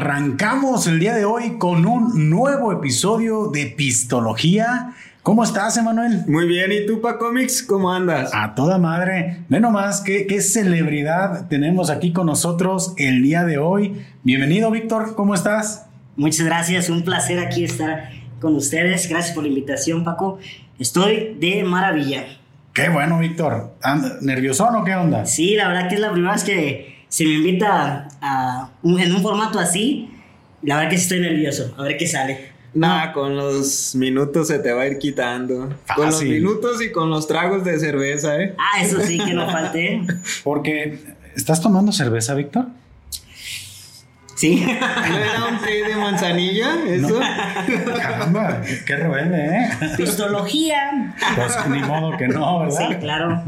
arrancamos el día de hoy con un nuevo episodio de Pistología. ¿Cómo estás, Emanuel? Muy bien, ¿y tú, Pacomics? ¿Cómo andas? A toda madre. Ve nomás qué, qué celebridad tenemos aquí con nosotros el día de hoy. Bienvenido, Víctor, ¿cómo estás? Muchas gracias, un placer aquí estar con ustedes. Gracias por la invitación, Paco. Estoy de maravilla. Qué bueno, Víctor. ¿Nervioso o qué onda? Sí, la verdad que es la primera vez que se me invita a, en un formato así. La verdad que sí estoy nervioso. A ver qué sale. Nah, con los minutos se te va a ir quitando. Con los minutos y con los tragos de cerveza, ¿eh? Ah, eso sí, que no falte. Porque, ¿estás tomando cerveza, Víctor? Sí. ¿No era un té de manzanilla? ¿Eso? Caramba, qué rebelde, ¿eh? Pistología. Pues ni modo que no, ¿verdad? Sí, claro.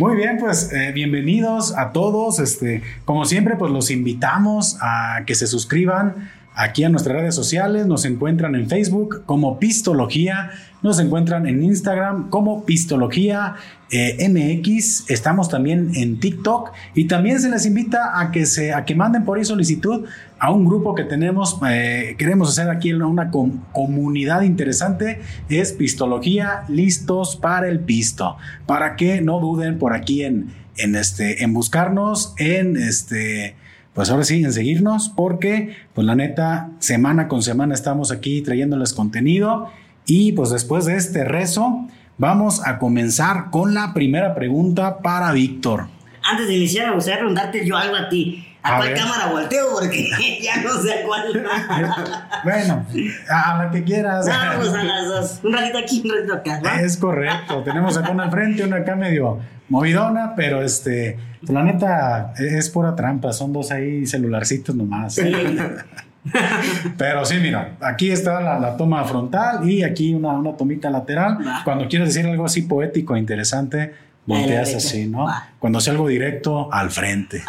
Muy bien, pues eh, bienvenidos a todos. Este, como siempre, pues los invitamos a que se suscriban aquí a nuestras redes sociales. Nos encuentran en Facebook como Pistología, nos encuentran en Instagram como Pistología eh, MX. Estamos también en TikTok y también se les invita a que se a que manden por ahí solicitud a un grupo que tenemos. Eh, queremos hacer aquí una comunidad interesante. Es Pistología listos para el pisto. Para que no duden por aquí en, en este en buscarnos en este pues ahora sí, en seguirnos, porque pues la neta, semana con semana estamos aquí trayéndoles contenido y pues después de este rezo, vamos a comenzar con la primera pregunta para Víctor. Antes de iniciar, me gustaría preguntarte yo algo a ti. ¿A, cuál cámara volteo? Porque ya no sé a cuál. bueno, a la que quieras. Vamos a las dos. Un ratito aquí, un ratito acá. Es correcto. Tenemos acá una al frente, una acá medio movidona, pero este, la neta es pura trampa. Son dos ahí celularcitos nomás. Pero sí, mira, aquí está la, toma frontal y aquí una, una tomita lateral. Cuando quieres decir algo así poético e interesante, volteas así, ¿no? Cuando sea algo directo, al frente.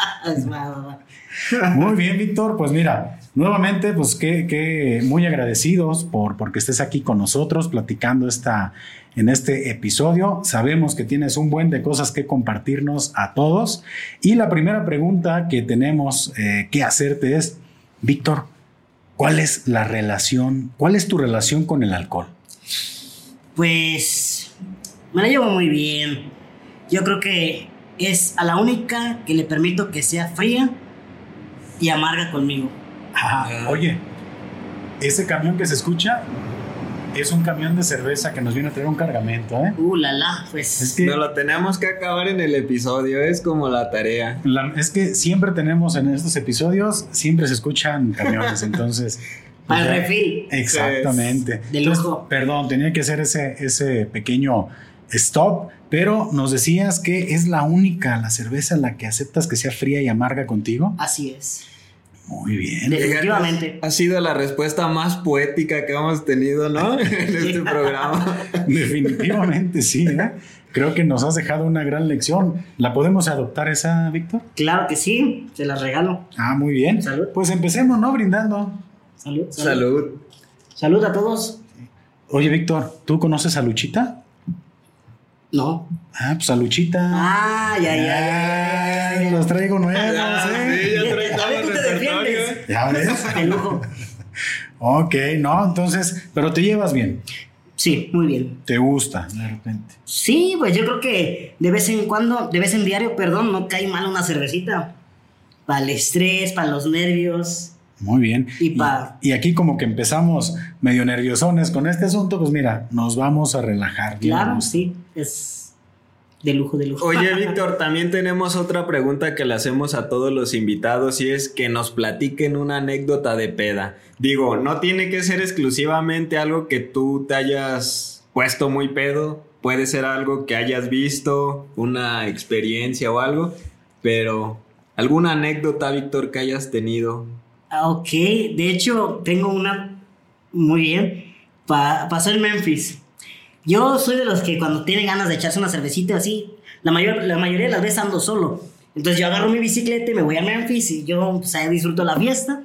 Muy bien, Víctor. Pues mira, nuevamente, pues que, muy agradecidos por porque estés aquí con nosotros platicando esta, en este episodio. Sabemos que tienes un buen de cosas que compartirnos a todos. Y la primera pregunta que tenemos eh, que hacerte es, Víctor, ¿cuál es la relación, cuál es tu relación con el alcohol? Pues me la llevo muy bien yo creo que es a la única que le permito que sea fría y amarga conmigo. Ah, oye, ese camión que se escucha es un camión de cerveza que nos viene a traer un cargamento, ¿eh? Uh, la la, pues. Es que no lo tenemos que acabar en el episodio, es como la tarea. es que siempre tenemos en estos episodios, siempre se escuchan camiones, entonces. Al pues refil. Exactamente. De lujo. perdón, tenía que hacer ese, ese pequeño stop, pero nos decías que es la única, la cerveza, la que aceptas que sea fría y amarga contigo. Así es. Muy bien. Definitivamente. Ha sido la respuesta más poética que hemos tenido, ¿no? en este programa. Definitivamente, sí. ¿eh? Creo que nos has dejado una gran lección. ¿La podemos adoptar esa, Víctor? Claro que sí, se la regalo. Ah, muy bien. Salud. Pues empecemos, ¿no? Brindando. Salud. Salud. Salud, salud a todos. Oye, Víctor, ¿tú conoces a Luchita? No. Ah, pues a Luchita. Ah, ya, ya, ya. Los traigo nuevos, ¿eh? Sí, ya traigo tú te defiendes. Ya ves. Lujo. ok, no, entonces, pero te llevas bien. Sí, muy bien. ¿Te gusta de repente? Sí, pues yo creo que de vez en cuando, de vez en diario, perdón, no cae mal una cervecita. Para el estrés, para los nervios. Muy bien. Y, y, aquí como que empezamos medio nerviosones con este asunto, pues mira, nos vamos a relajar. Claro, sí, es de lujo, de lujo. Oye, Víctor, también tenemos otra pregunta que le hacemos a todos los invitados y es que nos platiquen una anécdota de peda. Digo, no tiene que ser exclusivamente algo que tú te hayas puesto muy pedo, puede ser algo que hayas visto, una experiencia o algo, pero alguna anécdota, Víctor, que hayas tenido ok, de hecho tengo una muy bien. pasó en Memphis. Yo soy de los que cuando tienen ganas de echarse una cervecita así, la, mayor, la mayoría de las veces ando solo. Entonces yo agarro mi bicicleta y me voy a Memphis y yo pues, ahí disfruto la fiesta.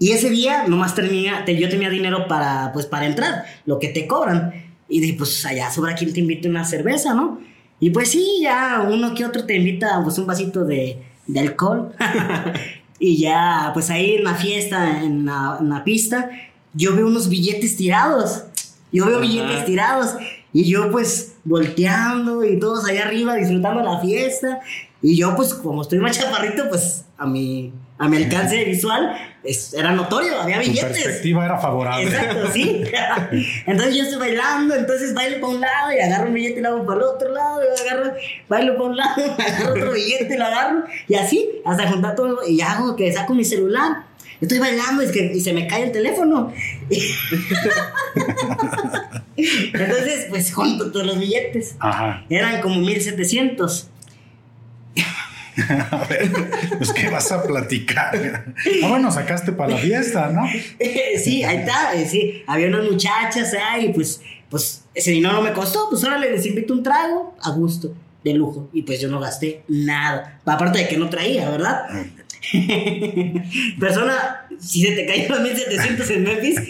Y ese día nomás tenía, yo tenía dinero para, pues, para entrar, lo que te cobran. Y dije, pues allá sobra quien te invite una cerveza, ¿no? Y pues sí, ya uno que otro te invita pues un vasito de, de alcohol. Y ya, pues ahí en la fiesta, en la, en la pista, yo veo unos billetes tirados. Yo veo Ajá. billetes tirados. Y yo pues volteando y todos allá arriba disfrutando la fiesta. Y yo pues como estoy más chaparrito, pues a mi, a mi alcance visual es- era notorio, había Tu billetes. perspectiva era favorable. Exacto, sí. Entonces yo estoy bailando, entonces bailo para un lado y agarro un billete y lo hago para el otro lado, y agarro, bailo para un lado, agarro otro billete y lo agarro, y así, hasta juntar todo, y hago que saco mi celular. Estoy bailando y, que, y se me cae el teléfono. Entonces, pues junto todos los billetes. Ajá. Eran como 1700. A ver, pues qué vas a platicar. Ah, bueno, sacaste para la fiesta, ¿no? sí, ahí está, eh, sí. Había unas muchachas ahí, y pues, pues ese dinero no me costó, pues ahora les invito un trago a gusto, de lujo. Y pues yo no gasté nada. Aparte de que no traía, ¿verdad? Persona, si se te cayeron los 1700 en Memphis,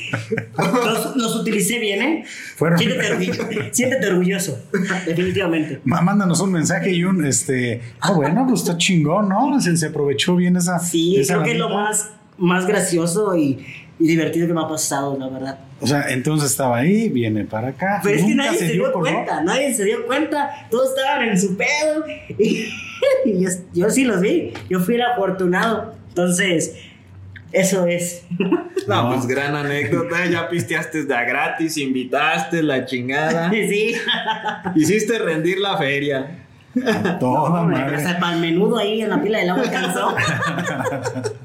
los, los utilicé bien, ¿eh? Fueron- Siéntete, orgullo- siéntete orgulloso, definitivamente. Mándanos un mensaje y un, este, ah, bueno, pues está chingón, ¿no? Se, se aprovechó bien esa. Sí, esa creo que es lo más, más gracioso y, y divertido que me ha pasado, la verdad. O sea, entonces estaba ahí, viene para acá. Pero es que nunca nadie se, dio cuenta, nadie se dio cuenta, todos estaban en su pedo. Y, yo, yo sí los vi, yo fui el afortunado. Entonces, eso es. No, No. pues gran anécdota. Ya pisteaste de a gratis, invitaste la chingada. sí, Hiciste rendir la feria. A Toda madre. hasta para el menudo ahí en la pila del agua alcanzó.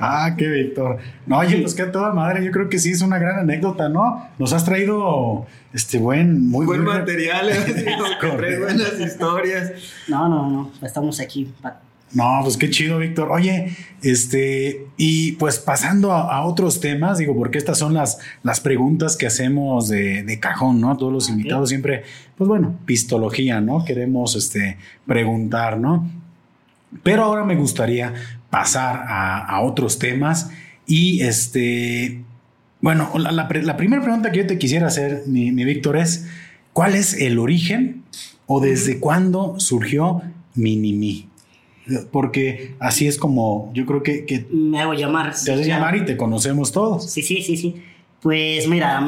Ah, qué Víctor. No, oye, pues que a toda madre, yo creo que sí es una gran anécdota, ¿no? Nos has traído este buen, muy Buen muy- material, ¿eh? Buenas historias. No, no, no, estamos aquí. pa- No, pues qué chido, Víctor. Oye, este, y pues pasando a, a otros temas, digo, porque estas son las, las preguntas que hacemos de, de cajón, ¿no? A todos los invitados siempre, pues bueno, pistología, ¿no? Queremos, este, preguntar, ¿no? Pero ahora me gustaría pasar a, a otros temas y este, bueno, la, la pre- la primera pregunta que yo te quisiera hacer, mi, mi Víctor, es, ¿cuál es el origen o desde cuándo surgió Minimi? Porque así es como yo creo que, que Me hago llamar. te haces llamar y te conocemos todos. Sí, sí, sí, sí. Pues mira,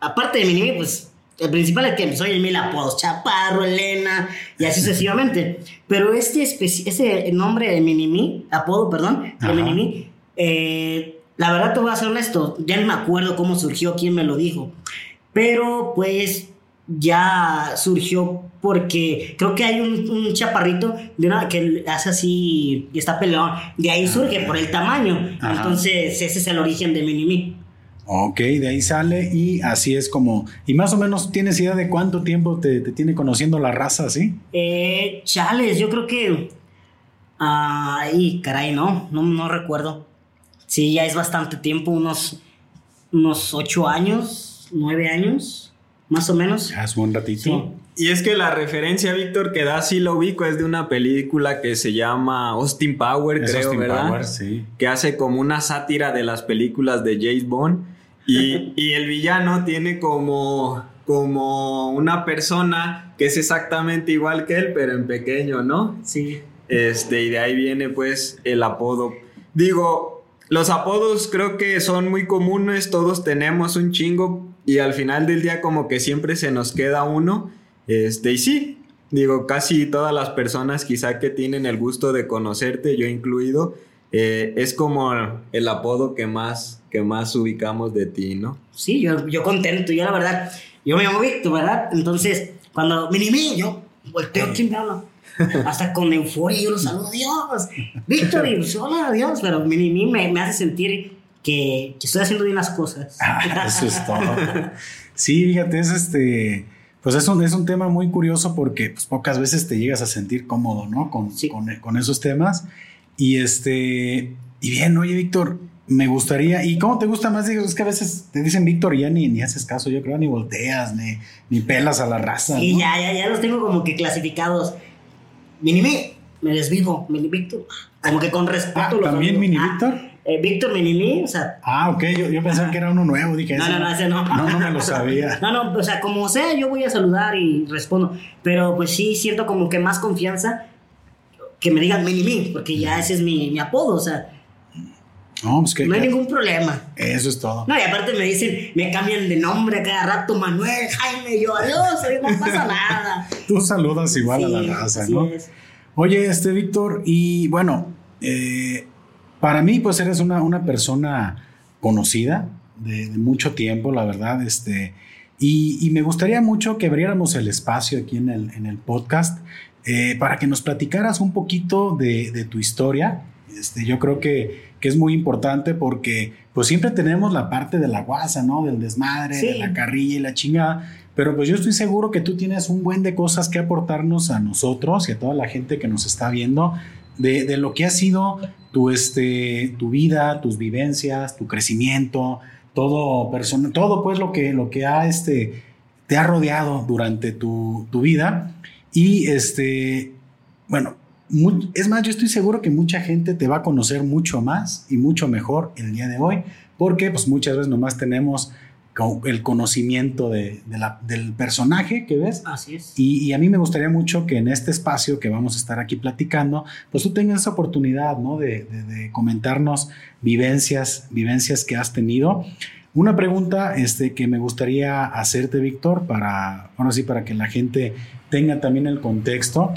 aparte de Minimi, pues el principal es que soy el mil apodos, Chaparro, Elena y así sucesivamente. Pero este ese nombre de Minimi, apodo, perdón, de. Minimi, eh, la verdad te voy a ser honesto, ya no me acuerdo cómo surgió, quién me lo dijo. Pero pues ya surgió porque creo que hay un, un chaparrito de una que hace así y está peleón. De ahí surge por el tamaño. Ajá. Entonces ese es el origen de Minimi. Ok, de ahí sale y así es como... Y más o menos tienes idea de cuánto tiempo te, te tiene conociendo la raza, ¿sí? Eh, chales, yo creo que. Ay, caray, no, no, no recuerdo. Sí, ya es bastante tiempo, unos, unos ocho años, nueve años, más o menos. Es buen ratito. Sí. Y es que la referencia, Víctor, que da sí lo ubico, es de una película que se llama Austin Power, Es creo, Austin ¿verdad? Powers, sí. Que hace como una sátira de las películas de James Bond. Y, y el villano tiene como, como una persona que es exactamente igual que él, pero en pequeño, ¿no? Sí. Este, y de ahí viene pues el apodo. Digo, los apodos creo que son muy comunes, todos tenemos un chingo y al final del día como que siempre se nos queda uno. Este, y sí, digo, casi todas las personas quizá que tienen el gusto de conocerte, yo incluido, eh, es como el apodo que más, que más ubicamos de ti, ¿no? Sí, yo, yo contento, yo la verdad, yo me llamo Víctor, ¿verdad? Entonces, cuando Minimi, yo volteo, ¿quién me habla? Hasta con euforia yo lo saludo, Dios, Víctor, y hola, Dios, pero Minimi me, me hace sentir que, que estoy haciendo bien las cosas. Ah, eso es todo. Sí, fíjate, es este. Pues es un, es un tema muy curioso porque pues, pocas veces te llegas a sentir cómodo, ¿no? Con, Sí. con, con esos temas. Y este. Y bien, oye, Víctor, me gustaría. ¿Y cómo te gusta más? Digo, es que a veces te dicen Víctor y ya ni, ni haces caso, yo creo, ni volteas, ni, ni pelas a la raza. Sí, ¿no? ya, ya, ya los tengo como que clasificados. Minimi, me desvivo, Mini Víctor. Como que con respeto Ah, los ¿también. Mini Ah, Víctor? Eh, Víctor Minimi, o sea, Ah, ok, yo, yo pensaba que era uno nuevo. Dije, No, ese no, no, ese no. No, no me lo sabía. No, no, o sea, como sea, yo voy a saludar y respondo. Pero pues sí, siento como que más confianza que me digan Mini porque ya ese es mi, mi apodo, o sea. No, pues que, no hay ningún problema. Eso es todo. No, y aparte me dicen, me cambian de nombre cada rato, Manuel, Jaime, yo, adiós, no pasa nada. Tú saludas igual a la raza, ¿no? Oye, este Víctor, y bueno, eh, para mí, pues eres una, una persona conocida de, mucho tiempo, la verdad, este, y, me gustaría mucho que abriéramos el espacio aquí en el, en el podcast eh, para que nos platicaras un poquito de, tu historia. Este, yo creo que, que, es muy importante porque pues siempre tenemos la parte de la guasa, ¿no? Del desmadre, de la carrilla y la chingada. Pero pues yo estoy seguro que tú tienes un buen de cosas que aportarnos a nosotros y a toda la gente que nos está viendo de, de lo que ha sido tu, este, tu vida, tus vivencias, tu crecimiento, todo, persona, todo pues lo que, lo que ha, este, te ha rodeado durante tu, tu vida. Y este, bueno, es más, yo estoy seguro que mucha gente te va a conocer mucho más y mucho mejor el día de hoy, porque pues muchas veces nomás tenemos el conocimiento de, del personaje que ves. Así es. Y, a mí me gustaría mucho que en este espacio que vamos a estar aquí platicando, pues tú tengas esa oportunidad, ¿no? De, comentarnos vivencias, vivencias que has tenido. Una pregunta este, que me gustaría hacerte, Víctor, para, bueno, sí, para que la gente tenga también el contexto.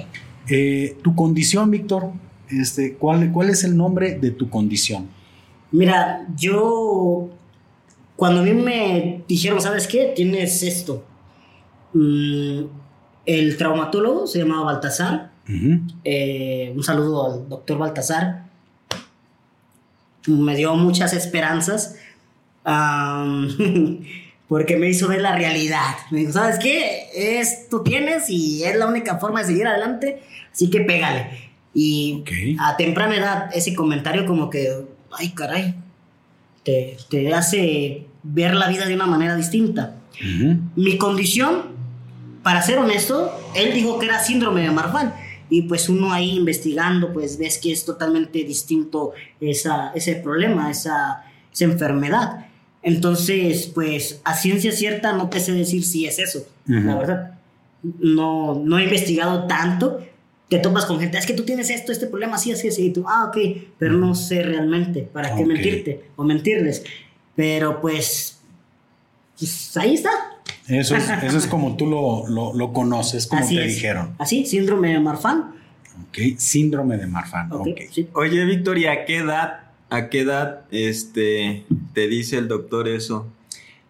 Eh, tu condición, Víctor, este, ¿cuál, ¿cuál es el nombre de tu condición? Mira, yo cuando a mí me dijeron, ¿sabes qué? Tienes esto. Mm, el traumatólogo se llamaba Baltasar. Eh, un saludo al doctor Baltasar. Me dio muchas esperanzas. porque me hizo ver la realidad. Me dijo, ¿sabes qué? Esto tienes y es la única forma de seguir adelante, así que pégale. Y a temprana edad ese comentario como que, ay caray, te, te hace ver la vida de una manera distinta. Mi condición, para ser honesto, él dijo que era síndrome de Marfan. Y pues uno ahí investigando, pues ves que es totalmente distinto esa, ese problema, esa, esa enfermedad. Entonces, pues a ciencia cierta no te sé decir si es eso, la verdad. No, no he investigado tanto. Te topas con gente, es que tú tienes esto, este problema, así, así, así. Y tú, ah, ok, pero no sé realmente, ¿para qué mentirte o mentirles? Pero pues, pues ahí está. Eso es, eso es como tú lo, lo, conoces, como te dijeron. Así, síndrome de Marfan. Ok, síndrome de Marfan. Okay, Oye, Victoria, ¿a qué edad, a qué edad este, te dice el doctor eso?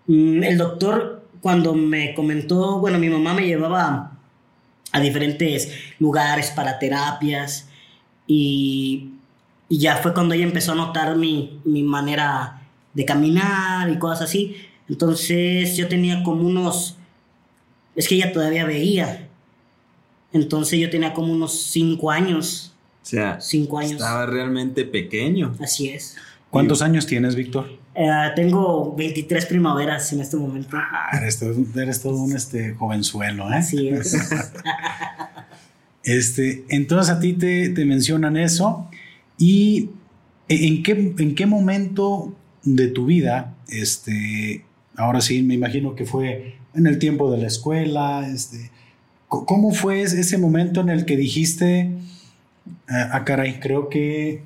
Mm, el doctor, cuando me comentó, bueno, mi mamá me llevaba a diferentes lugares para terapias y, y ya fue cuando ella empezó a notar mi, mi manera de caminar y cosas así. Entonces yo tenía como unos, es que ella todavía veía. Entonces yo tenía como unos cinco años. O sea, cinco años. Estaba realmente pequeño. Así es. ¿Cuántos años tienes, Víctor? Eh, tengo 23 primaveras en este momento. Ah, eres todo, un este, jovenzuelo, ¿eh? Así es. este, entonces a ti te, te mencionan eso. ¿Y en qué, en qué momento de tu vida, este, ahora sí, me imagino que fue en el tiempo de la escuela, este, ¿cómo fue ese momento en el que dijiste, ah, ah, caray, creo que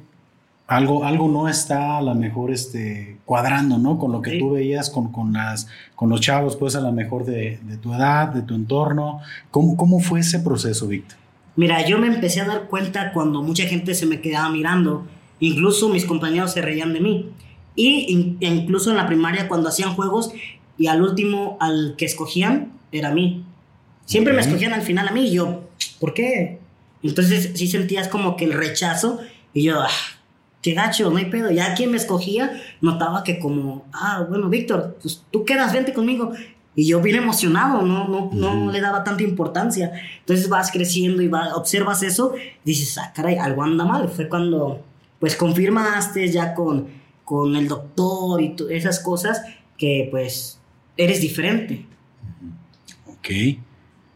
algo, algo no está a lo mejor este, cuadrando, ¿no? Con lo que tú veías con, con, las, con los chavos, pues a lo mejor de, tu edad, de tu entorno. ¿Cómo, ¿Cómo fue ese proceso, Víctor? Mira, yo me empecé a dar cuenta cuando mucha gente se me quedaba mirando, incluso mis compañeros se reían de mí. Y incluso en la primaria cuando hacían juegos y al último al que escogían era a mí. Siempre me escogían al final a mí y yo, ¿por qué? Entonces sí sentías como que el rechazo y yo, ah, qué gacho, no hay pedo. Ya quien me escogía notaba que como, ah, bueno, Víctor, pues tú quedas, vente conmigo. Y yo bien emocionado, no, no, no le daba tanta importancia. Entonces vas creciendo y va, observas eso, dices, ah, caray, algo anda mal. Fue cuando, pues confirmaste ya con con el doctor y esas cosas que pues eres diferente. Ok.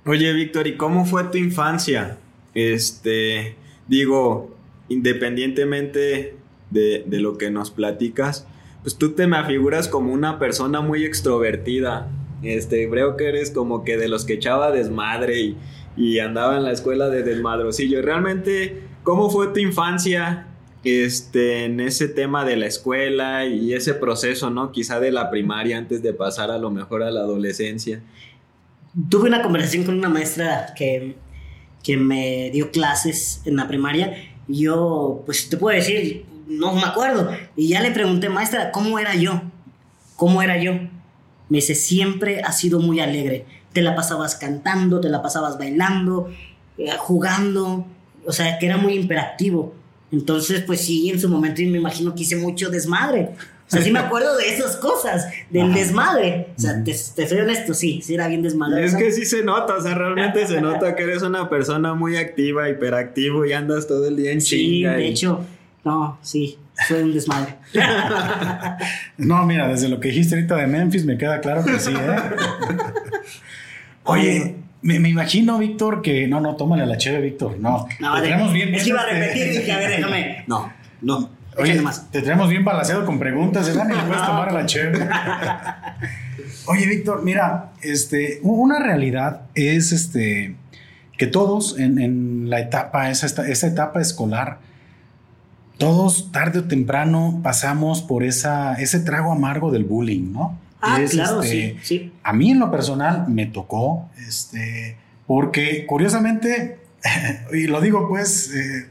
Oye, Víctor, ¿y cómo fue tu infancia? Este, digo, independientemente de, de, lo que nos platicas, pues tú te me afiguras como una persona muy extrovertida. Este, creo que eres como que de los que echaba desmadre y, y andaba en la escuela de desmadrocillo. Realmente ¿Cómo fue tu infancia este, en ese tema de la escuela y ese proceso, ¿no? Quizá de la primaria antes de pasar a lo mejor a la adolescencia. Tuve una conversación con una maestra que, que me dio clases en la primaria. Yo, pues te puedo decir, no me acuerdo. Y ya le pregunté, maestra, ¿cómo era yo? ¿Cómo era yo? Me dice, siempre has sido muy alegre. Te la pasabas cantando, te la pasabas bailando, eh, jugando. O sea, que era muy imperactivo. Entonces, pues sí, en su momento me imagino que hice mucho desmadre. O sea, sí me acuerdo de esas cosas, del desmadre. O sea, te, soy honesto, sí, sí era bien desmadre. Es que sí se nota, o sea, realmente se nota que eres una persona muy activa, hiperactivo y andas todo el día en Sí, de hecho, no, sí, soy un desmadre. no, mira, desde lo que dijiste ahorita de Memphis me queda claro que sí, ¿eh? Oye, me, me, imagino, Víctor, que. No, no, tómale la chévere, Víctor. No. no te tenemos bien. Es que iba a repetir y dije, a ver, déjame. No, no. Oye, más. te tenemos bien balanceado con preguntas, ¿verdad? Y puedes tomar la chévere. Oye, Víctor, mira, este, una realidad es este que todos en, en la etapa, esa, esa etapa escolar, todos tarde o temprano pasamos por esa, ese trago amargo del bullying, ¿no? Ah, claro, este, sí, sí. A mí en lo personal me tocó, este, porque curiosamente, y lo digo pues, eh,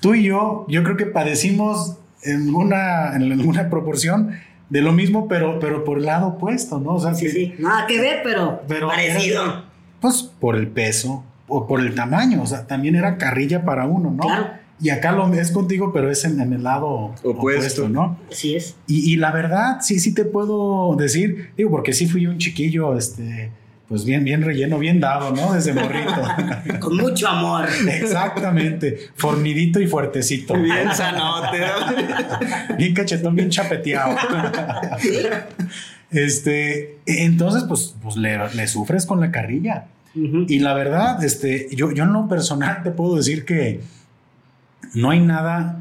tú y yo, yo creo que padecimos en una, en alguna proporción de lo mismo, pero, pero por el lado opuesto, ¿no? O sea, sí, sí, nada que ver, pero, pero parecido. pues por el peso o por el tamaño, o sea, también era carrilla para uno, ¿no? Claro. Y acá lo es contigo, pero es en, el lado opuesto, ¿no? Así es. Y, y, la verdad, sí, sí te puedo decir, digo, porque sí fui un chiquillo, este, pues bien, bien relleno, bien dado, ¿no? Desde morrito. Con mucho amor. Exactamente. Fornidito y fuertecito. Bien sanote. bien cachetón, bien chapeteado. Este, entonces, pues, pues le, sufres con la carrilla. Y la verdad, este, yo, yo en lo personal te puedo decir que no hay nada.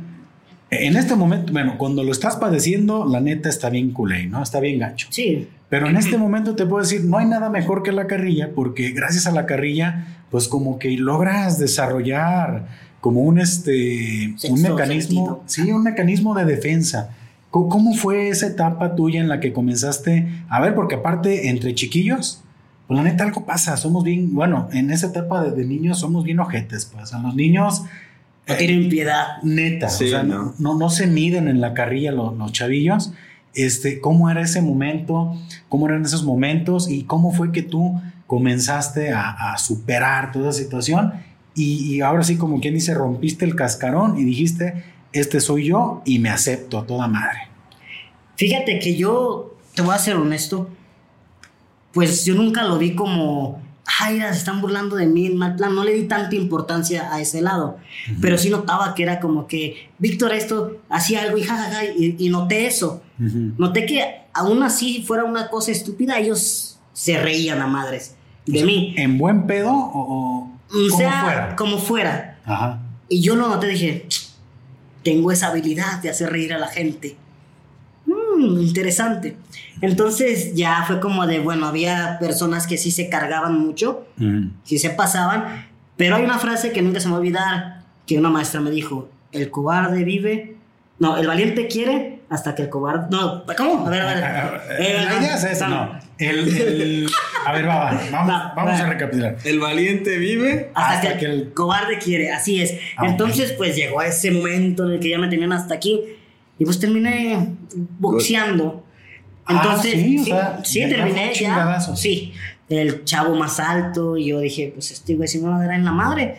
En este momento, bueno, cuando lo estás padeciendo, la neta está bien culé, ¿no? Está bien gancho. Sí. Pero en este momento te puedo decir, no hay nada mejor que la carrilla, porque gracias a la carrilla, pues como que logras desarrollar como un, este, un mecanismo, sí, un mecanismo de defensa. ¿Cómo fue esa etapa tuya en la que comenzaste? A ver, porque aparte, entre chiquillos, pues la neta algo pasa, somos bien, bueno, en esa etapa de, niños somos bien ojetes, pues a los niños no tienen piedad. Neta, o sea, no. No, se miden en la carrilla los, chavillos. Este, ¿Cómo era ese momento? ¿Cómo eran esos momentos? ¿Y cómo fue que tú comenzaste a, superar toda esa situación? Y, ahora sí, como quien dice, rompiste el cascarón y dijiste, este soy yo y me acepto a toda madre. Fíjate que yo, te voy a ser honesto, pues yo nunca lo vi como ay, se están burlando de mí, mal plan, no le di tanta importancia a ese lado, pero sí notaba que era como que Víctor esto hacía algo y jajaja, y, noté eso, noté que aún así fuera una cosa estúpida, ellos se reían a madres de mí. ¿En buen pedo o, como fuera? Como fuera. Y yo lo noté, dije, tengo esa habilidad de hacer reír a la gente. Mm, interesante. Entonces ya fue como de, bueno, había personas que sí se cargaban mucho, sí se pasaban, pero hay una frase que nunca se me va a olvidar, que una maestra me dijo, el cobarde vive, no, el valiente quiere hasta que el cobarde, no, ¿cómo? A ver, a ver. Eh, la idea es esa, no. El, a ver, va, vamos, vamos a recapitular. El valiente vive hasta, que, el cobarde quiere, así es. Ah, Entonces, pues llegó a ese momento en el que ya me tenían hasta aquí y pues terminé boxeando. Ah, Entonces, sí, terminé ya. Sí, el chavo más alto. Y yo dije, pues este güey si me va a dar en la madre.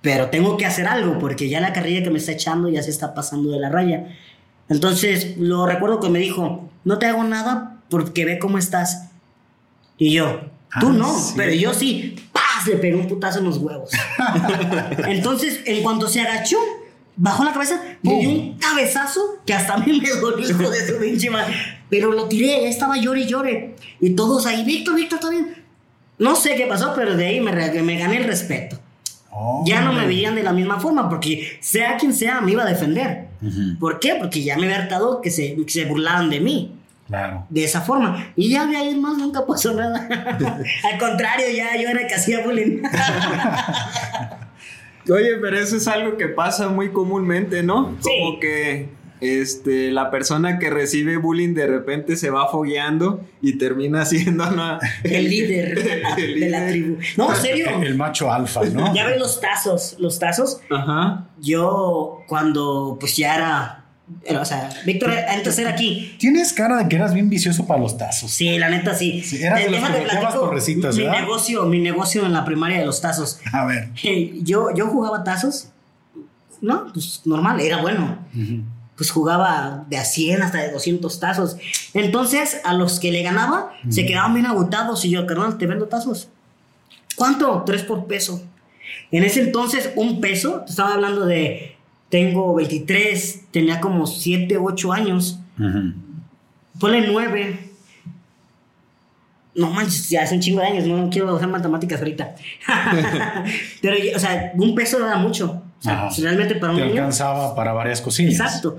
Pero tengo que hacer algo porque ya la carrilla que me está echando ya se está pasando de la raya. Entonces, lo recuerdo que me dijo, no te hago nada porque ve cómo estás. Y yo, tú ah, no, pero yo sí. ¡Paz! Le pegué un putazo en los huevos. Entonces, en cuanto se agachó, bajó la cabeza, me dio un cabezazo que hasta a mí me dolió, de su pinche madre. Pero lo tiré, estaba llore y llore. Y todos ahí, Víctor, Víctor, está bien. No sé qué pasó, pero de ahí me, me gané el respeto. ya no me veían de la misma forma, porque sea quien sea, me iba a defender. ¿Por qué? Porque ya me había hartado que se, que se burlaban de mí. Claro. De esa forma. Y ya de ahí más nunca pasó nada. Al contrario, ya yo era el que hacía bullying. Oye, pero eso es algo que pasa muy comúnmente, ¿no? Sí. Como que este, la persona que recibe bullying de repente se va fogueando y termina siendo una- El líder El de la líder. tribu. No, en serio. El macho alfa, ¿no? Ya ven los tazos, los tazos. Ajá. Yo cuando pues ya era, era, o sea, Víctor antes era aquí. Tienes cara de que eras bien vicioso para los tazos. Sí, la neta sí. Sí, eras de los Déjate que platico torrecitos, mi ¿verdad? negocio, mi negocio en la primaria de los tazos. A ver. Yo, yo jugaba tazos, ¿no? Pues normal, era bueno. Pues jugaba de a 100 hasta de 200 tazos. Entonces, a los que le ganaba, se quedaban bien agotados. Y yo, carnal, te vendo tazos. ¿Cuánto? Tres por peso. En ese entonces, un peso, te estaba hablando de, tengo 23, tenía como 7, 8 años. Ponle 9. No manches, ya hace un chingo de años, no quiero hacer matemáticas ahorita. Pero, o sea, un peso era mucho. Sea, realmente para un Te niño. alcanzaba para varias cosillas. Exacto.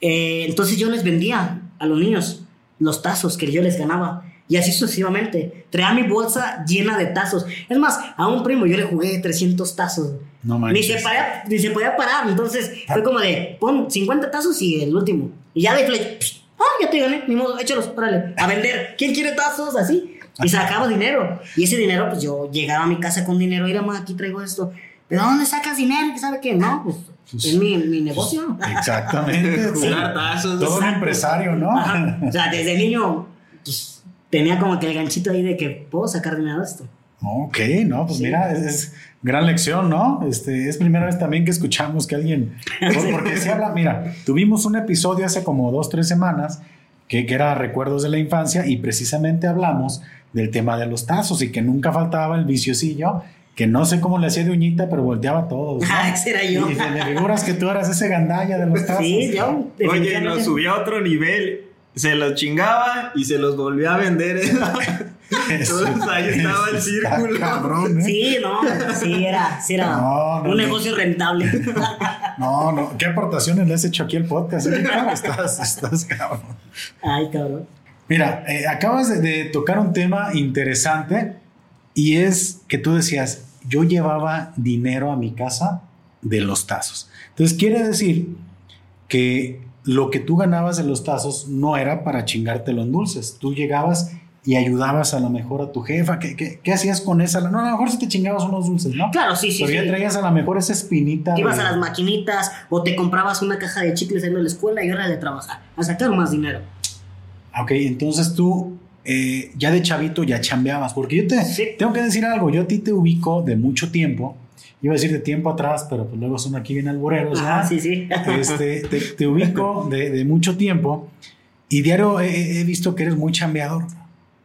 Eh, entonces yo les vendía a los niños los tazos que yo les ganaba. Y así sucesivamente. Traía mi bolsa llena de tazos. Es más, a un primo yo le jugué 300 tazos. No Ni se, podía, ni se podía parar. Entonces fue como de, pon 50 tazos y el último. Y ya de psh, ah, ya te gané, ni modo, échalos, órale, a vender. ¿Quién quiere tazos? Así. Y sacaba dinero. Y ese dinero, pues yo llegaba a mi casa con dinero. Mira, ma, aquí traigo esto. ¿Pero dónde sacas dinero? ¿Qué sabe qué? No, pues Pues- es mi, mi negocio. Exactamente. Jugar tazos. Todo un empresario, ¿no? Ajá. O sea, desde niño pues, tenía como que el ganchito ahí de que puedo sacar dinero de esto. Ok, no, pues mira, es, es gran lección, ¿no? Este, es primera vez también que escuchamos que alguien, por- porque se habla, mira, tuvimos un episodio hace como dos, tres semanas que, que era recuerdos de la infancia y precisamente hablamos del tema de los tazos y que nunca faltaba el viciosillo, que no sé cómo le hacía de uñita, pero volteaba todo. ¿no? Ah, ese era yo. Y me figuras que tú eras ese gandalla de los tazos. Sí, yo. Oye, nos subió a otro nivel. Se los chingaba y se los volvió a vender. Entonces ahí estaba el círculo. cabrón, ¿eh? Sí, no, sí era, sí era No, no, un no. negocio rentable. No, no, ¿qué aportaciones le has hecho aquí al podcast? eh? Estás, estás cabrón. Ay, cabrón. Mira, eh, acabas de, de tocar un tema interesante y es que tú decías, yo llevaba dinero a mi casa de los tazos. Entonces quiere decir que lo que tú ganabas de los tazos no era para chingártelo en dulces. Tú llegabas y ayudabas a lo mejor a tu jefa. ¿Qué, qué, qué hacías con esa? No, a lo mejor si te chingabas unos dulces, ¿no? Claro, sí, sí, Pero ya sí. traías a lo mejor esa espinita. Ibas de- a las maquinitas o te comprabas una caja de chicles en la escuela y hora de trabajar, a sacar más dinero. Ok, entonces tú eh, ya de chavito ya chambeabas, porque yo te Sí. tengo que decir algo, yo a ti te ubico de mucho tiempo, iba a decir de tiempo atrás, pero pues luego son aquí bien alboreros. Ah, sí, sí. Este, te, te ubico de, de mucho tiempo y diario he, he visto que eres muy chambeador.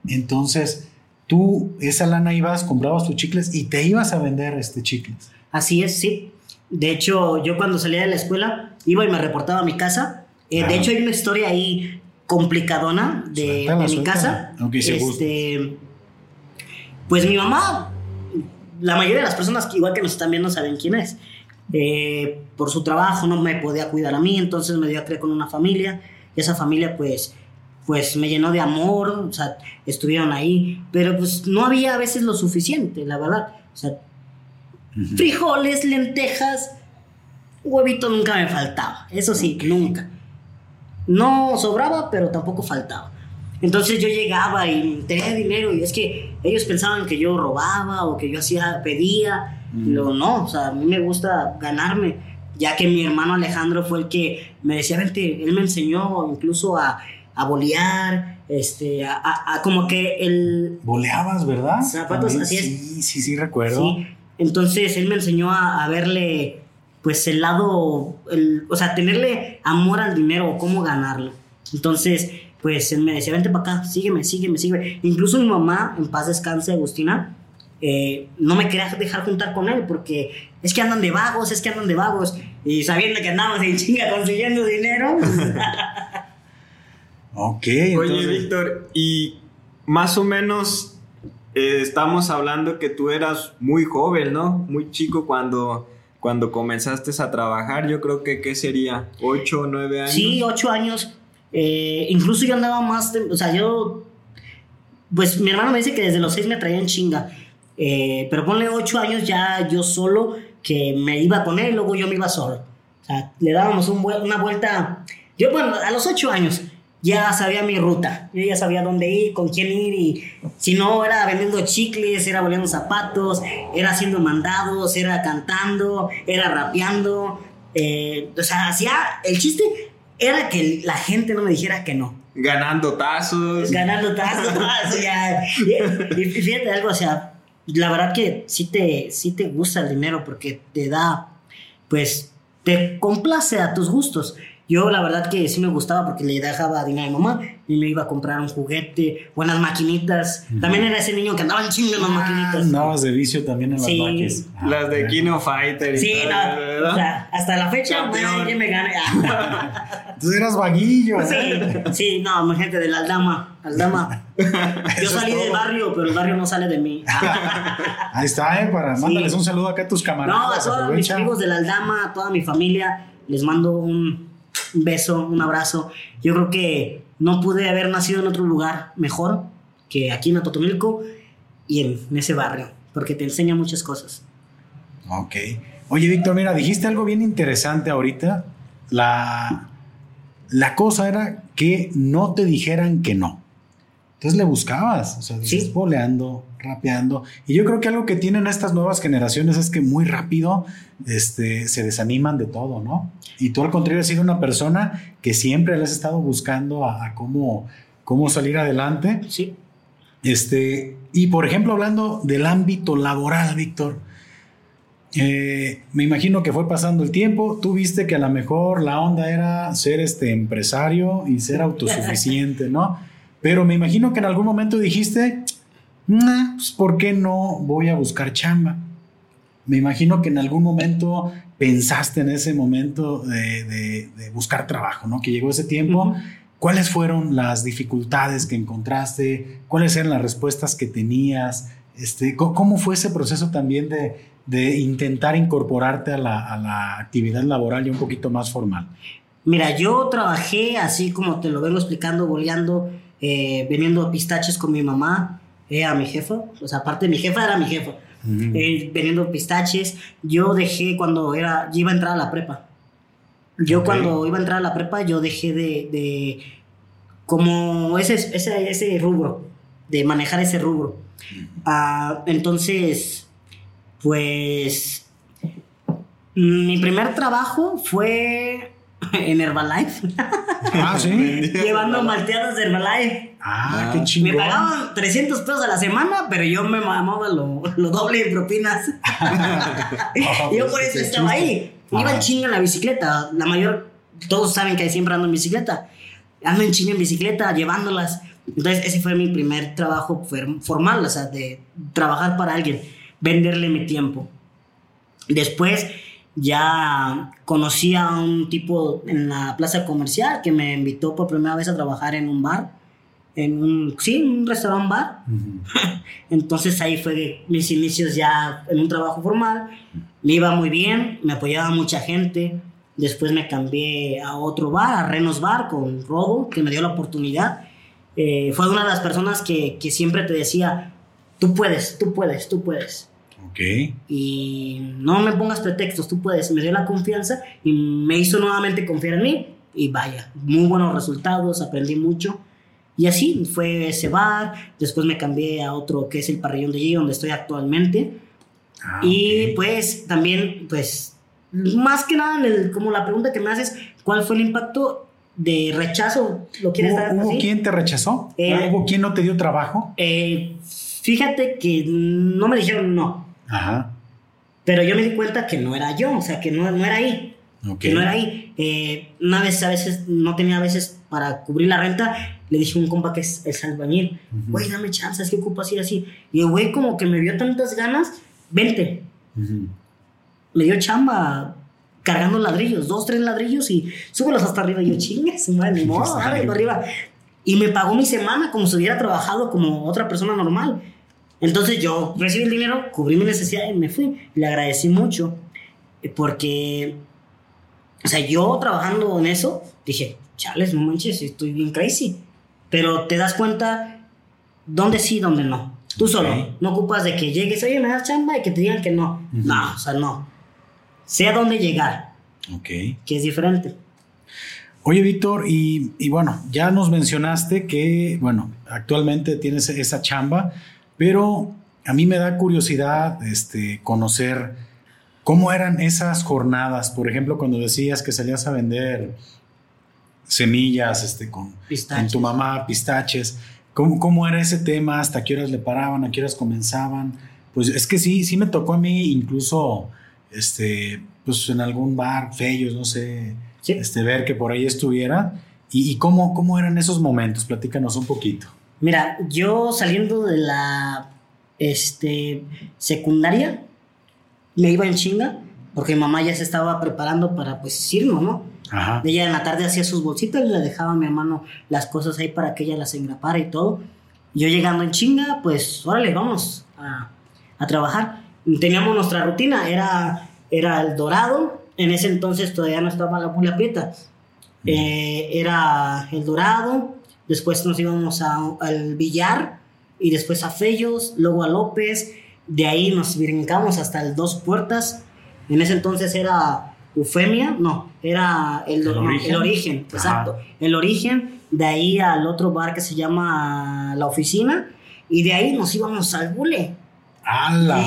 Entonces, tú esa lana ibas, comprabas tus chicles y te ibas a vender este chicles. Así es, sí. De hecho, yo cuando salía de la escuela iba y me reportaba a mi casa. Eh, de hecho, hay una historia ahí complicadona de, Suéltala, de mi suéltala. casa. Este, pues mi mamá, la mayoría de las personas que igual que nos están viendo saben quién es. Eh, por su trabajo no me podía cuidar a mí, entonces me dio a creer con una familia. Y esa familia, pues, pues me llenó de amor, o sea, estuvieron ahí, pero pues no había a veces lo suficiente, la verdad. O sea, frijoles, lentejas, huevito nunca me faltaba. Eso sí, nunca. No sobraba, pero tampoco faltaba. Entonces yo llegaba y tenía dinero y es que ellos pensaban que yo robaba o que yo hacía, pedía. Lo no, o sea, a mí me gusta ganarme, ya que mi hermano Alejandro fue el que me decía, vente, él me enseñó incluso a, a bolear, este, a, a- a como que el, Boleabas, ¿verdad? Zapatos, También, así es. Sí, sí, sí, recuerdo. Sí. Entonces él me enseñó a, a verle, pues el lado, el- o sea, tenerle amor al dinero o cómo ganarlo. Entonces, pues él me decía, vente para acá, sígueme, sígueme, sígueme. Incluso mi mamá, en paz descanse, Agustina, eh, no me quería dejar juntar con él porque es que andan de vagos, es que andan de vagos. Y sabiendo que andamos en chinga consiguiendo dinero, Ok, Oye, entonces- Víctor, y más o menos eh, estamos hablando que tú eras muy joven, ¿no? Muy chico cuando, cuando comenzaste a trabajar. Yo creo que, ¿qué sería? ¿Ocho o nueve años? Sí, ocho años. Eh, incluso yo andaba más, o sea, yo, pues mi hermano me dice que desde los seis me traía en chinga. Eh, pero ponle ocho años ya yo solo, que me iba con él, luego yo me iba solo. O sea, le dábamos un una vuelta. Yo, bueno, a los ocho años ya sabía mi ruta. Yo ya sabía dónde ir, con quién ir. Y si no, era vendiendo chicles, era volviendo zapatos, era haciendo mandados, era cantando, era rapeando. eh, o sea, hacía. El chiste era que la gente no me dijera que no. Ganando tazos. Ganando tazos, o sea, y, y fíjate algo, o sea, la verdad que sí te, sí te gusta el dinero porque te da, pues, te complace a tus gustos. Yo la verdad que sí me gustaba porque le dejaba dinero a mi mamá y me iba a comprar un juguete, buenas maquinitas. También era ese niño que andaba en chingo en las Ah, maquinitas. andabas de vicio también en las Sí. maquis. Ah, Las de. Kino Fighter. y Sí, todo, no, ¿verdad? o sea, hasta la fecha nadie me gana. Entonces eras vaguillo. Sí, sí, no, mi gente de la Aldama, Aldama. Yo salí del barrio, pero el barrio no sale de mí. Ahí está, ¿eh? Para, mándales un saludo acá a tus No, a camaradas. todos mis amigos de la Aldama, a toda mi familia, les mando un un beso, un abrazo. Yo creo que no pude haber nacido en otro lugar mejor que aquí en Atotomilco y en, ese barrio, porque te enseña muchas cosas. Ok. Oye, Víctor, mira, dijiste algo bien interesante ahorita. La, la cosa era que no te dijeran que no. Entonces le buscabas, o sea, dices, Sí. boleando, rapeando. Y yo creo que algo que tienen estas nuevas generaciones es que muy rápido este, se desaniman de todo, ¿no? Y tú al contrario has sido una persona que siempre le has estado buscando a, a cómo, cómo salir adelante. Sí. Este, y por ejemplo, hablando del ámbito laboral, Víctor, eh, me imagino que fue pasando el tiempo, tú viste que a lo mejor la onda era ser este empresario y ser autosuficiente, ¿no? Pero me imagino que en algún momento dijiste, "Nah, pues, ¿por qué no voy a buscar chamba? Me imagino que en algún momento pensaste en ese momento de, de- de buscar trabajo, ¿no? Que llegó ese tiempo. ¿Cuáles fueron las dificultades que encontraste? ¿Cuáles eran las respuestas que tenías? Este, ¿Cómo fue ese proceso también de, de intentar incorporarte a la, a la actividad laboral ya un poquito más formal? Mira, yo trabajé así como te lo vengo explicando, boleando, eh, vendiendo pistaches con mi mamá, era mi jefa, o sea, aparte mi jefa era mi jefa, Ujú. eh, vendiendo pistaches. Yo dejé cuando era, yo iba a entrar a la prepa. Yo Ok. cuando iba a entrar a la prepa, yo dejé de, de como ese, ese, ese rubro, de manejar ese rubro. Ah, entonces, pues, mi primer trabajo fue en Herbalife, Ah, sí. llevando malteadas de Herbalife. Ah, Ah. qué Me chingón. pagaban 300 pesos a la semana, pero yo me mamaba lo, lo doble de propinas. Yo pues, por eso estaba chiste. ahí. Iba en chinga en la bicicleta. La mayor, todos saben que siempre ando en bicicleta. Ando en chinga en bicicleta, llevándolas. Entonces, ese fue mi primer trabajo formal, o sea, de trabajar para alguien, venderle mi tiempo. Después, ya conocí a un tipo en la plaza comercial que me invitó por primera vez a trabajar en un bar. En un, sí, un restaurante bar. Ujú. Entonces ahí fue mis inicios ya en un trabajo formal. Me iba muy bien, me apoyaba mucha gente. Después me cambié a otro bar, a Renos Bar, con Rodo, que me dio la oportunidad. Eh, fue una de las personas que, que siempre te decía, tú puedes, tú puedes, tú puedes. Y no me pongas pretextos, tú puedes. Me dio la confianza y me hizo nuevamente confiar en mí. Y vaya, muy buenos resultados, aprendí mucho. Y así fue ese bar. Después me cambié a otro que es el Parrillón de allí, donde estoy actualmente. Ah, y pues también, pues, más que nada, en el- como la pregunta que me haces, ¿cuál fue el impacto de rechazo? ¿Lo quieres ¿Hubo, dar hubo así? quien te rechazó? Eh, ¿Hubo quien no te dio trabajo? Eh, fíjate que no me dijeron no. Ajá. Pero yo me di cuenta que no era yo, o sea, que no, no era ahí. Ok. Que no era ahí. Eh, una vez, a veces, no tenía a veces para cubrir la renta, le dije a un compa que es, es albañil, güey, dame chance, es que ocupas ir así. Y el güey como que me vio tantas ganas, vente. Ujú. Me dio chamba cargando ladrillos, dos, tres ladrillos y súbelos hasta arriba. Y yo, chingue, su madre, ni modo, arriba. Y me pagó mi semana como si hubiera trabajado como otra persona normal. Entonces yo recibí el dinero, cubrí mi necesidad y me fui. Le agradecí mucho eh, porque, o sea, yo trabajando en eso, dije, chales, no manches, estoy bien crazy. Pero te das cuenta dónde sí, dónde no. Tú solo. No ocupas de que llegues, oye, me das chamba y que te digan que no. No, o sea, no. Sé a dónde llegar. Ok. Que es diferente. Oye, Víctor, y, y, bueno, ya nos mencionaste que, bueno, actualmente tienes esa chamba, pero a mí me da curiosidad este, conocer cómo eran esas jornadas. Por ejemplo, cuando decías que salías a vender semillas este, con, con tu mamá, pistaches. ¿Cómo, ¿Cómo, era ese tema? ¿Hasta qué horas le paraban? ¿A qué horas comenzaban? Pues es que sí, sí me tocó a mí incluso este, pues en algún bar, Fellos, no sé, este, ver que por ahí estuviera. ¿Y, y cómo, cómo eran esos momentos? Platícanos un poquito. Mira, yo saliendo de la este, secundaria, me iba en chinga, porque mi mamá ya se estaba preparando para pues irnos, ¿no? Ajá. Ella en la tarde hacía sus bolsitas y le dejaba a mi hermano las cosas ahí para que ella las engrapara y todo. Yo llegando en chinga, pues órale, vamos a, a trabajar. Teníamos nuestra rutina, era, era el dorado, en ese entonces todavía no estaba la pula prieta. Eh, era el dorado, después nos íbamos a, al billar y después a Fellos, luego a López, de ahí nos brincamos hasta el Dos Puertas. En ese entonces era Eufemia, no, era el, el origen, el origen exacto. El origen, de ahí al otro bar que se llama La Oficina, y de ahí nos íbamos al Bule.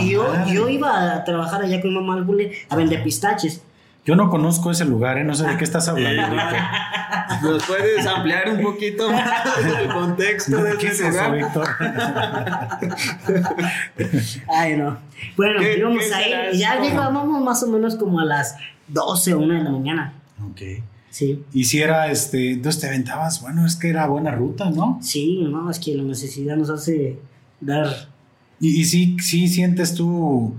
y yo, yo, iba a trabajar allá con mi mamá al Bule a vender pistaches. Yo no conozco ese lugar, ¿eh? no sé de qué estás hablando. ¿Nos puedes ampliar un poquito más el contexto de ¿Qué es eso, Víctor? Ay, no. Bueno, íbamos ahí y ya llegábamos más o menos como a las 12 o 1 de la mañana. Ok. Sí. Y si era, este, entonces te aventabas, bueno, es que era buena ruta, ¿no? Sí, no, es que la necesidad nos hace dar... Y, y sí, sí sientes tú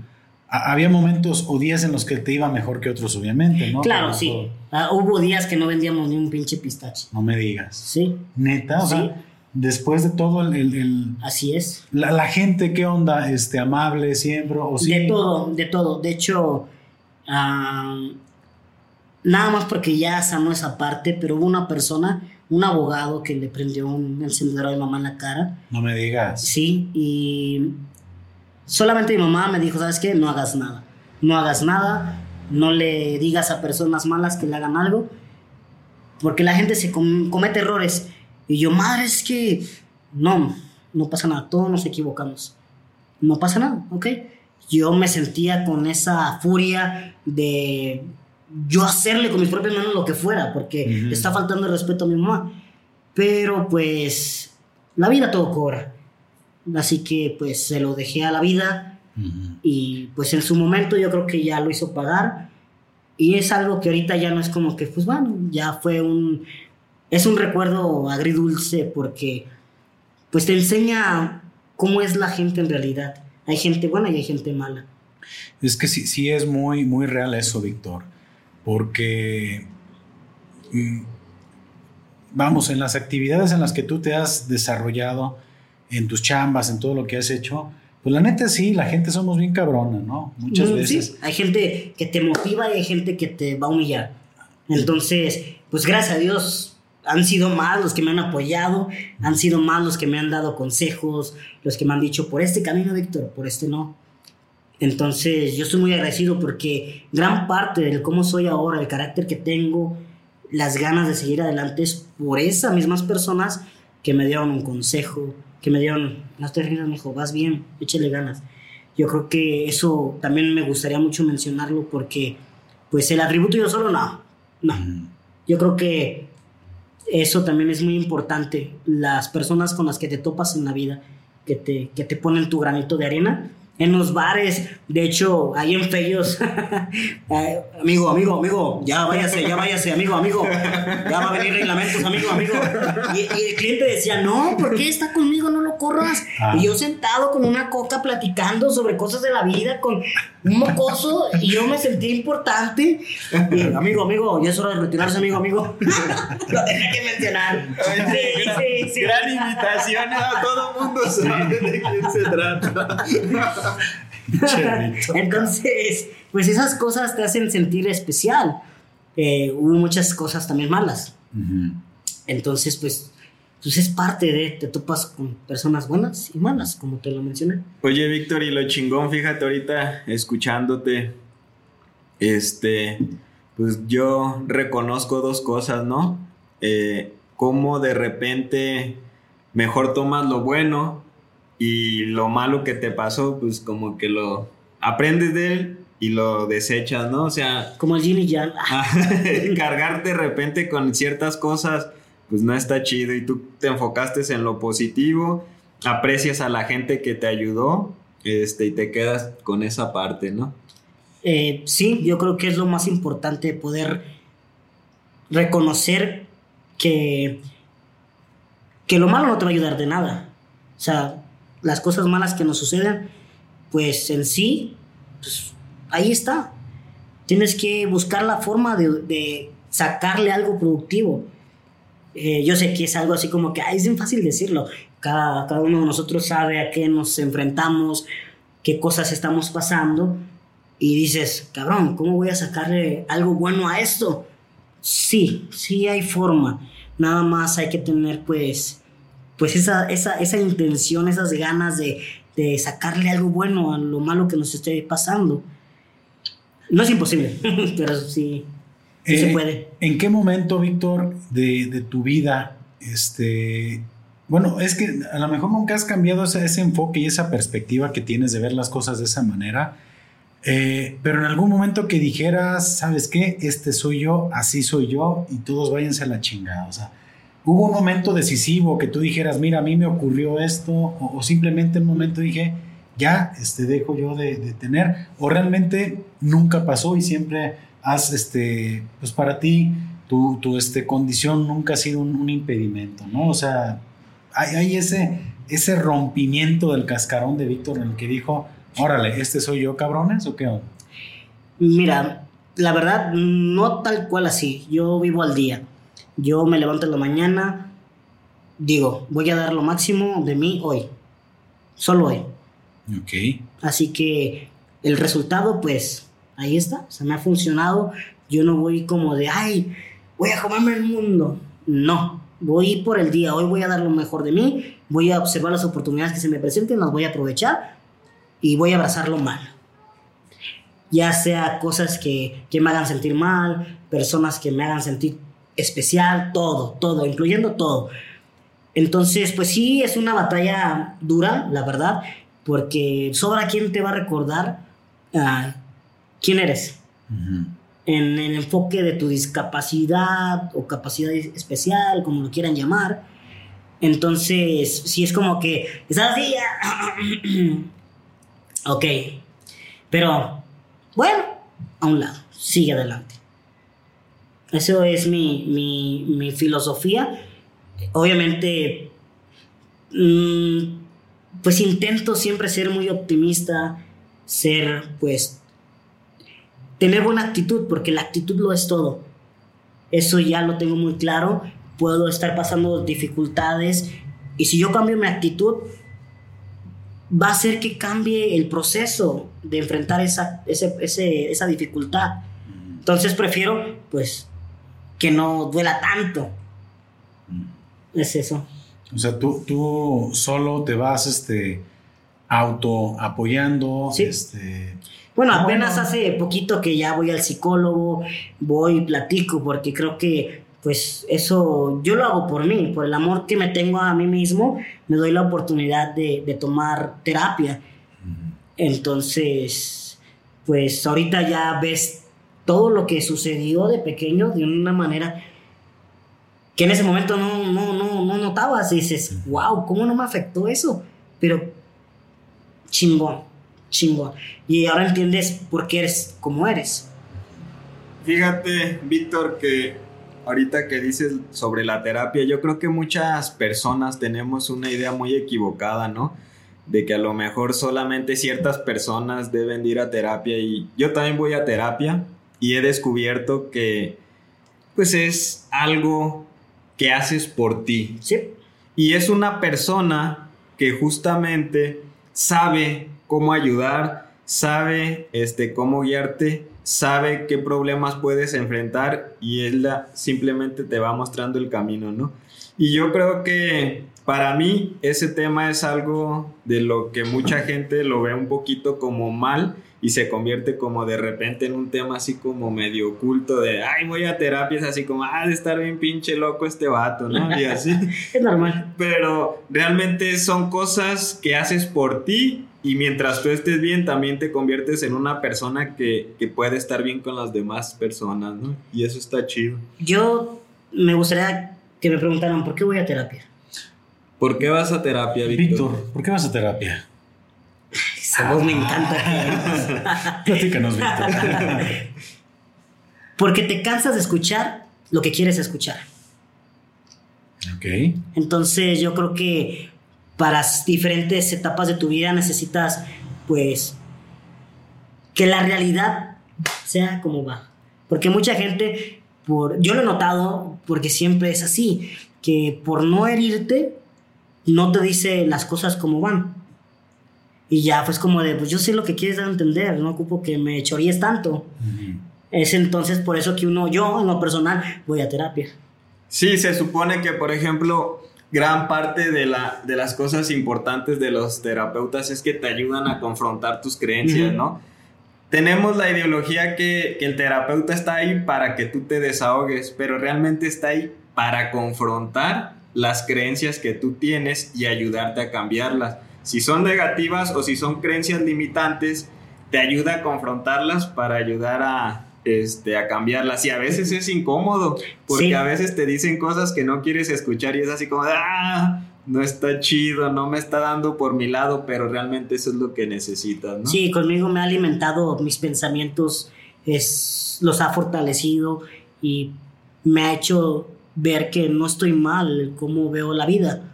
había momentos o días en los que te iba mejor que otros, obviamente, ¿no? Claro, sí. Ah, hubo días que no vendíamos ni un pinche pistache. No me digas. Sí. Neta, o Sí. sea, después de todo el, el- el- Así es. la, la gente, ¿qué onda? Este, amable siempre, o sí. De todo, de todo. De hecho, ah, nada más porque ya sanó esa parte, pero hubo una persona, un abogado que le prendió un encendedor mi mamá en la cara. No me digas. Sí, y solamente mi mamá me dijo, ¿sabes qué? No hagas nada. No hagas nada, no le digas a personas malas que le hagan algo, porque la gente se com- comete errores. Y yo, madre, es que no, no pasa nada, todos nos equivocamos. No pasa nada, ¿ok? Yo me sentía con esa furia de yo hacerle con mis propias manos lo que fuera, porque le está faltando el respeto a mi mamá. Pero pues la vida todo cobra. Así que pues se lo dejé a la vida y pues en su momento yo creo que ya lo hizo pagar. Y es algo que ahorita ya no es como que, pues bueno, ya fue un... Es un recuerdo agridulce porque pues te enseña cómo es la gente en realidad. Hay gente buena y hay gente mala. Es que sí, sí es muy, muy real eso, Víctor. Porque, mm, vamos, en las actividades en las que tú te has desarrollado, en tus chambas, en todo lo que has hecho, pues la neta sí, la gente somos bien cabrona, ¿no? Muchas Mm, veces. sí, hay gente que te motiva y hay gente que te va a humillar. Entonces, pues gracias a Dios han sido más los que me han apoyado, han sido más los que me han dado consejos, los que me han dicho, por este camino, Víctor, por este no. Entonces, yo estoy muy agradecido porque gran parte del cómo soy ahora, el carácter que tengo, las ganas de seguir adelante es por esas mismas personas que me dieron un consejo, que me dieron, no te rías, mijo, vas bien, échale ganas. Yo creo que eso también me gustaría mucho mencionarlo porque, pues, el atributo yo solo no, no. Yo creo que eso también es muy importante. Las personas con las que te topas en la vida, que te, que te ponen tu granito de arena. En los bares, de hecho, ahí en Fellos, eh, amigo, amigo, amigo, ya váyase, ya váyase, amigo, amigo, ya va a venir reglamentos, amigo, amigo. Y, y el cliente decía, no, ¿por qué está conmigo? No lo corras. Ah. Y yo sentado con una coca platicando sobre cosas de la vida, con un mocoso, y yo me sentí importante. Y, amigo, amigo, ya es hora de retirarse, amigo, amigo. lo tenía que mencionar. Sí, sí, sí. Gran invitación, a todo el mundo sabe de quién se trata. Entonces, pues esas cosas te hacen sentir especial. Eh, hubo muchas cosas también malas. Entonces, pues, pues es parte de, te topas con personas buenas y malas, como te lo mencioné. Oye, Víctor, y lo chingón, fíjate ahorita escuchándote, este, pues yo reconozco dos cosas, ¿no? Eh, cómo de repente mejor tomas lo bueno y lo malo que te pasó, pues como que lo aprendes de él y lo desechas, ¿no? O sea... Como el Jimmy Jan. cargar de repente con ciertas cosas, pues no está chido y tú te enfocaste en lo positivo, aprecias a la gente que te ayudó este, y te quedas con esa parte, ¿no? Eh, sí, yo creo que es lo más importante poder reconocer que, que lo malo no te va a ayudar de nada. O sea, las cosas malas que nos suceden, pues en sí, pues ahí está. Tienes que buscar la forma de, sacarle algo productivo. Eh, yo sé que es algo así como que es bien fácil decirlo. Cada, cada uno de nosotros sabe a qué nos enfrentamos, qué cosas estamos pasando. Y dices, cabrón, ¿cómo voy a sacarle algo bueno a esto? Sí, sí hay forma. Nada más hay que tener pues, pues esa, esa, esa intención, esas ganas de, de sacarle algo bueno a lo malo que nos esté pasando. No es imposible, pero sí, eh, puede. ¿En qué momento, Víctor, de, tu vida, este, bueno, es que a lo mejor nunca has cambiado ese, ese, enfoque y esa perspectiva que tienes de ver las cosas de esa manera, eh, pero en algún momento que dijeras, ¿sabes qué? Este soy yo, así soy yo y todos váyanse a la chingada. O sea, hubo un momento decisivo que tú dijeras, mira, a mí me ocurrió esto, o, o simplemente un momento dije, ya este, dejo yo de, tener, o realmente nunca pasó y siempre has, este, pues para ti, tu, tu este, condición nunca ha sido un, impedimento, ¿no? O sea, hay, hay, ese, ese rompimiento del cascarón de Víctor en el que dijo, órale, ¿este soy yo, cabrones, o qué? Mira, la verdad, no tal cual así, yo vivo al día. Yo me levanto en la mañana, digo, voy a dar lo máximo de mí hoy, solo hoy Ok. Así que el resultado, pues, ahí está, se me ha funcionado. Yo no voy como de, ay, voy a comerme el mundo. No, voy por el día, hoy voy a dar lo mejor de mí, voy a observar las oportunidades que se me presenten, las voy a aprovechar y voy a abrazar lo malo. Ya sea cosas que, que me hagan sentir mal, personas que me hagan sentir especial, todo, todo, incluyendo todo. Entonces, pues sí, es una batalla dura, la verdad, porque sobra quién te va a recordar uh, quién eres. En el enfoque de tu discapacidad o capacidad especial, como lo quieran llamar. Entonces, si es como que estás así, ok, pero bueno, a un lado, sigue adelante. Eso es mi, mi, mi filosofía. Obviamente, mmm, pues intento siempre ser muy optimista, ser pues tener buena actitud, porque la actitud lo es todo. Eso ya lo tengo muy claro. Puedo estar pasando dificultades y si yo cambio mi actitud, va a hacer que cambie el proceso de enfrentar esa, esa dificultad. Entonces prefiero, pues, que no duela tanto. Es eso. O sea, tú, tú solo te vas este, auto apoyando. Sí. Este, bueno, apenas hace poquito que ya voy al psicólogo, voy y platico, porque creo que pues eso yo lo hago por mí, por el amor que me tengo a mí mismo, me doy la oportunidad de, de tomar terapia. Entonces, pues ahorita ya ves todo lo que sucedió de pequeño de una manera que en ese momento no, no, no, no notabas y dices, wow, ¿cómo no me afectó eso? Pero chingón, chingón. Y ahora entiendes por qué eres como eres. Fíjate, Víctor, que ahorita que dices sobre la terapia, yo creo que muchas personas tenemos una idea muy equivocada, ¿no? De que a lo mejor solamente ciertas personas deben ir a terapia y yo también voy a terapia y he descubierto que pues es algo que haces por ti. Sí. Y es una persona que justamente sabe cómo ayudar, sabe este, cómo guiarte, sabe qué problemas puedes enfrentar y él simplemente te va mostrando el camino, ¿no? Y yo creo que para mí ese tema es algo de lo que mucha gente lo ve un poquito como mal y se convierte como de repente en un tema así como medio oculto de, ay, voy a terapias así como, ah, de estar bien pinche loco este vato, ¿no? Y así. es normal. Pero realmente son cosas que haces por ti y mientras tú estés bien también te conviertes en una persona que, que puede estar bien con las demás personas, ¿no? Y eso está chido. Yo me gustaría que me preguntaran, ¿por qué voy a terapia? ¿Por qué vas a terapia, Víctor? Víctor, ¿por qué vas a terapia? Esa voz me encanta. Platícanos, Víctor. Porque te cansas de escuchar lo que quieres escuchar. ok. Entonces yo creo que para diferentes etapas de tu vida necesitas pues que la realidad sea como va. Porque mucha gente, por, yo lo he notado porque siempre es así, que por no herirte, no te dice las cosas como van. Y ya pues como de, pues yo sé lo que quieres dar a entender, no ocupo que me choríes tanto. Es entonces por eso que uno, yo en lo personal, voy a terapia. Sí, se supone que, por ejemplo, gran parte de, la, de las cosas importantes de los terapeutas es que te ayudan a confrontar tus creencias. ¿no? Tenemos la ideología que, que el terapeuta está ahí para que tú te desahogues, pero realmente está ahí para confrontar las creencias que tú tienes y ayudarte a cambiarlas. Si son negativas o si son creencias limitantes, te ayuda a confrontarlas para ayudar a, este, a cambiarlas. Y a veces es incómodo, porque Sí. a veces te dicen cosas que no quieres escuchar y es así como, ah, no está chido, no me está dando por mi lado, pero realmente eso es lo que necesitas, ¿no? Sí, conmigo me ha alimentado mis pensamientos, es, los ha fortalecido y me ha hecho ver que no estoy mal cómo veo la vida.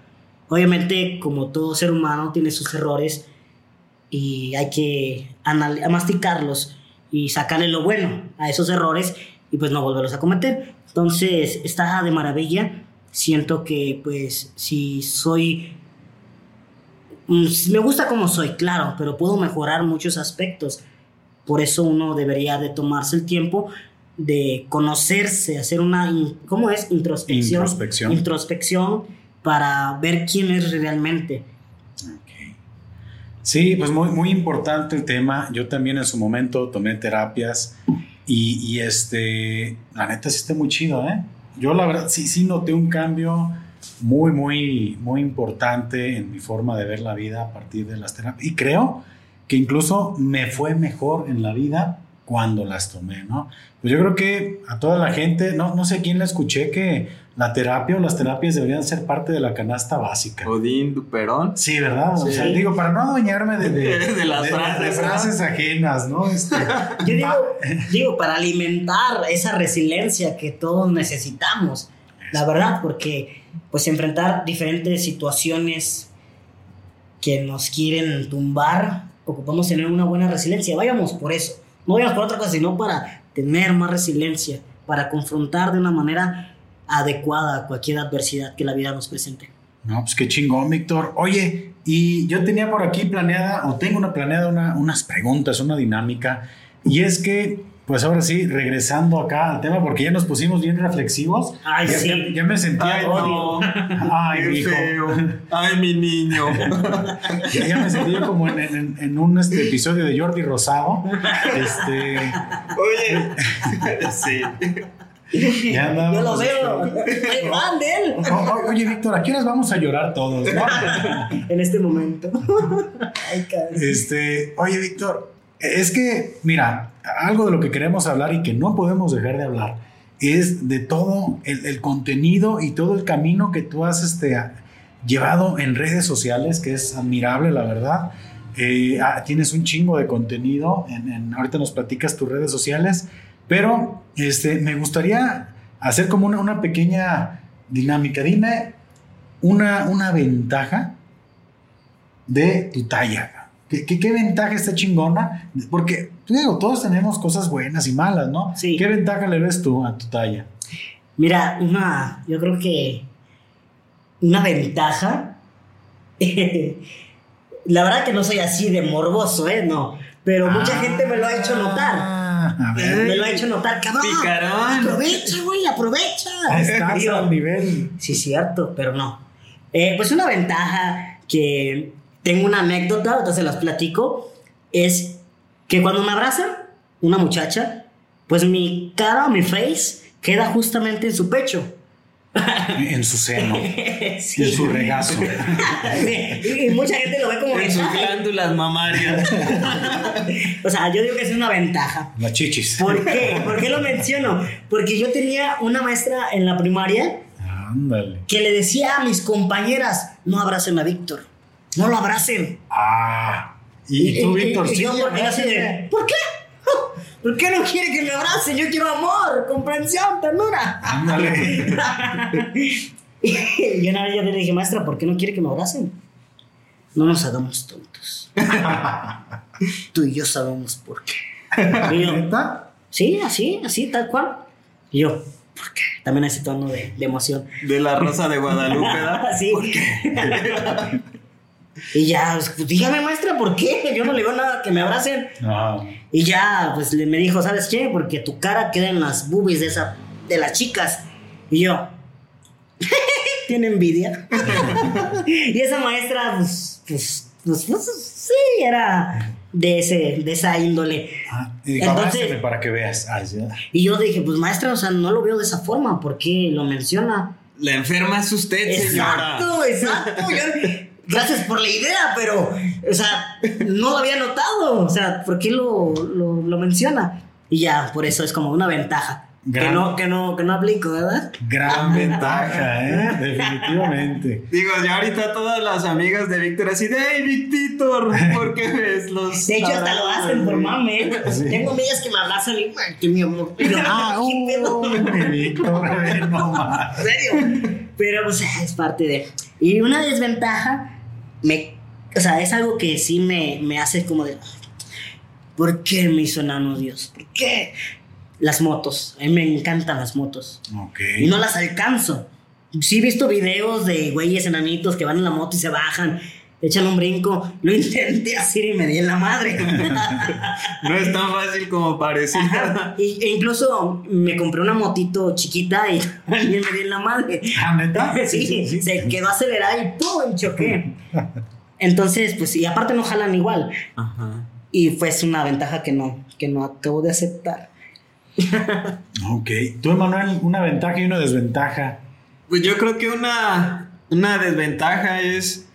Obviamente, como todo ser humano, tiene sus errores y hay que masticarlos y sacarle lo bueno a esos errores y pues no volverlos a cometer. Entonces, está de maravilla. Siento que pues si soy Mm, Me gusta como soy, claro, pero puedo mejorar muchos aspectos. Por eso uno debería de tomarse el tiempo de conocerse, hacer una, ¿cómo es? Introspección. Introspección. Introspección para ver quién es realmente. Sí, pues muy, muy importante el tema. Yo también en su momento tomé terapias y, y, este, la neta sí está muy chido, ¿eh? Yo la verdad sí, sí noté un cambio muy, muy, muy importante en mi forma de ver la vida a partir de las terapias. Y creo que incluso me fue mejor en la vida cuando las tomé, ¿no? Pues yo creo que a toda la gente, no, no sé quién le escuché que la terapia o las terapias deberían ser parte de la canasta básica. Odín Duperón. Sí, ¿verdad? O sea, digo, para no adueñarme de, de, De las frases, de ¿no? frases ajenas, ¿no? Este, Yo digo, digo, para alimentar esa resiliencia que todos necesitamos, la verdad, porque pues enfrentar diferentes situaciones que nos quieren tumbar, ocupamos tener una buena resiliencia. Vayamos por eso, no vayamos por otra cosa, sino para tener más resiliencia, para confrontar de una manera adecuada cualquier adversidad que la vida nos presente. No, pues qué chingón, Víctor. Oye, y yo tenía por aquí planeada, o tengo una planeada una- unas preguntas, una dinámica, y es que, pues ahora sí, regresando acá al tema, porque ya nos pusimos bien reflexivos. Ay, ya, sí. ya, ya me sentía. Ay, no. Ay, Qué mijo. feo. Ay, mi niño. Ya, ya me sentí yo como en, en- en un este, episodio de Jordi Rosado. Este, Oye. Sí. Ya andábamos, Yo lo veo, soy fan de él o- Oye, Víctor, ¿a qué horas vamos a llorar todos? no? en este momento. Ay. Este, oye, Víctor, es que, mira, algo de lo que queremos hablar y que no podemos dejar de hablar es de todo el, el contenido y todo el camino que tú has este, llevado en redes sociales, que es admirable, la verdad. Eh, ah, tienes un chingo de contenido, en, en- ahorita nos platicas tus redes sociales, pero este, me gustaría hacer como una, una pequeña dinámica. Dime una, una ventaja de tu talla. ¿Qué, qué, qué ventaja está chingona? Porque, digo, todos tenemos cosas buenas y malas, ¿no? Sí. ¿Qué ventaja le ves tú a tu talla? Mira, una, yo creo que una ventaja. la verdad que no soy así de morboso, ¿eh? No. Pero mucha gente me lo ha hecho notar. A ver. Me lo ha hecho notar, cabrón. Picarón. Aprovecha, güey, aprovecha. Estás al nivel. Sí, cierto, pero no. Eh, pues una ventaja que tengo una anécdota, ahorita se las platico, es que cuando me abrazan una muchacha, pues mi cara o mi face queda justamente en su pecho. En su seno. Sí. En su regazo. y, y mucha gente lo ve como En sus glándulas mamarias. O sea, yo digo que es una ventaja. Las chichis. ¿Por qué? ¿Por qué lo menciono? Porque yo tenía una maestra en la primaria Ándale. que le decía a mis compañeras, no abracen a Víctor, no lo abracen. Ah. Y tú, Víctor, y sí. yo porque ¿por qué? ¿Por qué no quiere que me abracen? Yo quiero amor, comprensión, ternura. Y yo una vez yo le dije, maestra, ¿por qué no quiere que me abracen? No nos hagamos tontos. Tú y yo sabemos por qué. Y yo, sí, así, así, tal cual. Y yo, ¿por qué? También ese tono de, de emoción. De la Rosa de Guadalupe, ¿verdad? Sí. Y ya, pues, dígame maestra, ¿por qué? Yo no le veo nada que me abracen. No. Y ya, pues le, me dijo, ¿sabes qué? Porque tu cara queda en las boobies de, esa, de las chicas. Y yo, ¿tiene envidia? y esa maestra, pues, pues, pues, pues, sí, era de, ese, de esa índole. Ah, y dijo, Entonces- para que veas. Ay, sí. Y yo dije, pues maestra, o sea, no lo veo de esa forma, ¿por qué lo menciona? La enferma es usted, señora. Exacto, exacto. Gracias por la idea, pero, o sea, no lo había notado. O sea, ¿por qué lo, lo, lo menciona? Y ya, por eso es como una ventaja. Que Gran- no, que no, que no aplico, ¿verdad? Gran ventaja, ¿eh? Definitivamente. Digo, ya ahorita todas las amigas de Víctor así de, hey, Víctor, ¿por qué ves los De hecho, hasta lo hacen por mame. Sí. Tengo amigas que me abrazan y, "Ay, que mi amor. Yo, Ah, uh, mi Víctor, no más. ¿En serio? Pero pues es parte de... Y una desventaja, me, o sea, es algo que sí me, me hace como de... ¿Por qué me hizo enano Dios? ¿Por qué? Las motos. A mí me encantan las motos. Ok. Y no las alcanzo. Sí he visto videos de güeyes enanitos que van en la moto y se bajan, echan un brinco. Lo intenté hacer y me di en la madre. No es tan fácil como parece. Y- e incluso me compré una motito chiquita y también me di en la madre. Ah, ¿neta? Sí, se quedó acelerada y ¡pum! choqué. Entonces, pues, y aparte no jalan igual. Ajá. Y fue es una ventaja que no, que no acabo de aceptar. Ok. Tú, Emanuel, una ventaja y una desventaja. Pues yo creo que una, una desventaja es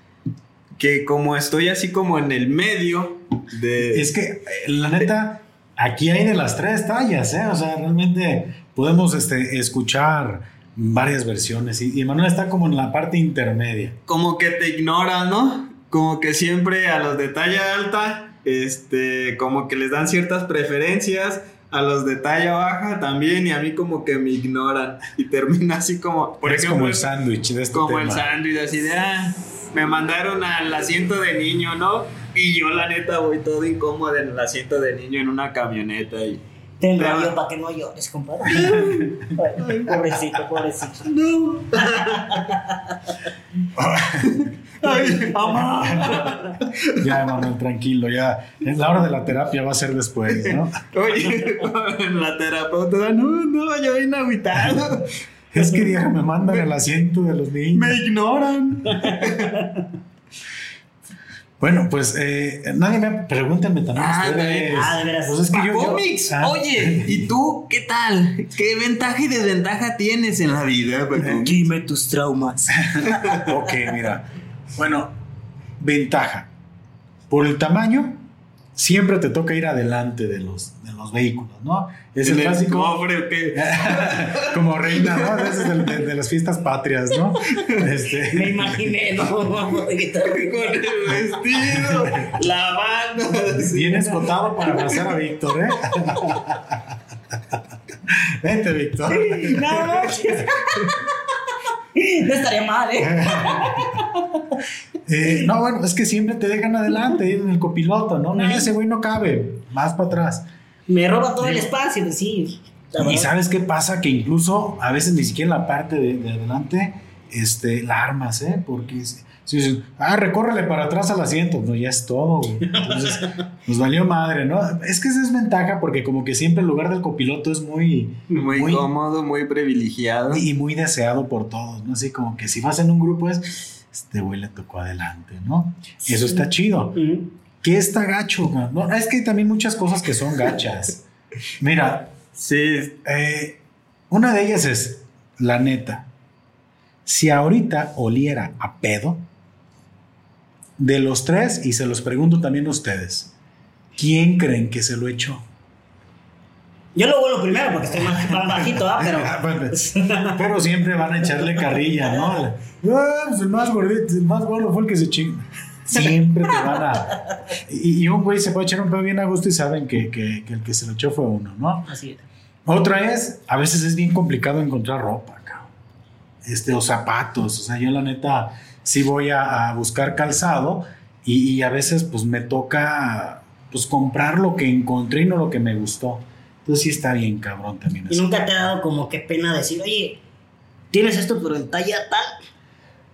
que como estoy así como en el medio de... Es que, eh, la neta, aquí hay de las tres tallas, ¿eh? O sea, realmente podemos este, escuchar varias versiones y, y Emanuel está como en la parte intermedia. como que te ignoran, ¿no? Como que siempre a los de talla alta, este, como que les dan ciertas preferencias, a los de talla baja también, y a mí como que me ignoran. Y termina así como, por es ejemplo, como el sándwich de este como tema. el sándwich, así de, ah, me mandaron al asiento de niño, ¿no? Y yo la neta voy todo incómodo en el asiento de niño en una camioneta y... Pero- yo para que no llores, compadre. Ay, pobrecito, pobrecito. No. ¡Ay, mamá! Ya, Emanuel, tranquilo, ya. Es la hora de la terapia, va a ser después, ¿no? Oye, la terapeuta, no, no, yo vine agüitado. Es que ya me mandan el asiento de los niños. Me ignoran. Bueno, pues eh, nadie me pregúntenme también Ah, ustedes. de- ah, de veras. Pues es que yo- yo- cómics. ah. Oye, ¿y tú qué tal? ¿Qué ventaja y desventaja tienes en la vida, Paco? Dime tus traumas. Ok, mira. Bueno, ventaja. Por el tamaño, siempre te toca ir adelante de los, de los vehículos, ¿no? Es el ¿En el clásico. cofre o qué? como reina, ¿no? A veces de, de- de las fiestas patrias, ¿no? Me Este, imaginé, no, vamos a quitar Con el vestido, la banda. así. bien escotado para abrazar a Víctor, ¿eh? Vente, Víctor. No, no. No estaría mal, ¿eh? Eh, no, bueno, es que siempre te dejan adelante en el copiloto, ¿no? No, ese güey no cabe, más para atrás. Me roba todo el espacio, pues sí. Y sabes qué pasa? Que incluso a veces ni siquiera en la parte de, de adelante este, la armas, ¿eh? Porque si dicen, ah, recórrele para atrás al asiento, no, ya es todo, güey. Entonces, nos valió madre, ¿no? Es que esa es ventaja porque como que siempre el lugar del copiloto es muy... Muy, cómodo, muy privilegiado. Y muy deseado por todos, ¿no? Así como que si vas en un grupo es, este güey le tocó adelante, ¿no? Eso está chido. ¿Qué está gacho? No, es que hay también muchas cosas que son gachas. Mira. Sí. Eh, una de ellas es, la neta, si ahorita oliera a pedo, de los tres, y se los pregunto también a ustedes, ¿quién creen que se lo echó? Yo lo vuelo primero porque estoy más, bajito, ¿ah? pero... Pues, pero siempre van a echarle carrilla, ¿no? Ah, pues el más gordito, el más gordo fue el que se chingó. Siempre te van a. Y, un güey se puede echar un pedo bien a gusto y saben que, que, el que se lo echó fue uno, ¿no? Así es. Otra es, a veces es bien complicado encontrar ropa, cabrón. Este, o zapatos. O sea, yo la neta sí voy a, buscar calzado y, y, a veces pues me toca pues comprar lo que encontré y no lo que me gustó. Entonces sí está bien cabrón también. Y nunca te ha dado como que pena decir, oye, tienes esto pero en talla tal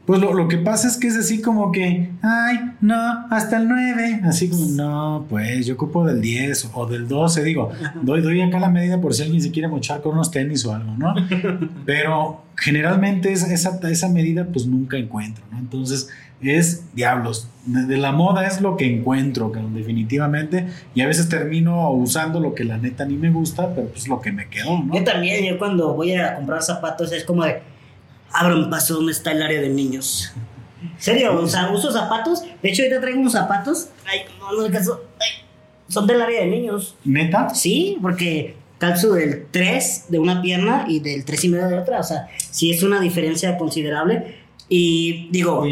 pues lo, que pasa es que es así como que, ay, no, hasta el 9. Así como, no, pues yo ocupo del 10 o del 12. Digo, doy, doy acá la medida por si alguien se quiere mochar con unos tenis o algo, ¿no? Pero generalmente esa, esa medida pues nunca encuentro, ¿no? Entonces es diablos. De, la moda es lo que encuentro, definitivamente. Y a veces termino usando lo que la neta ni me gusta, pero pues lo que me quedó, ¿no? Yo también, yo cuando voy a comprar zapatos es como de un paso donde está el área de niños. serio? O sea, uso zapatos. De hecho, ahorita traigo unos zapatos. Ay, no, no caso. son del área de niños. ¿Neta? Sí, porque calzo del 3 de una pierna y del 3 y medio de otra. O sea, sí es una diferencia considerable. Y digo.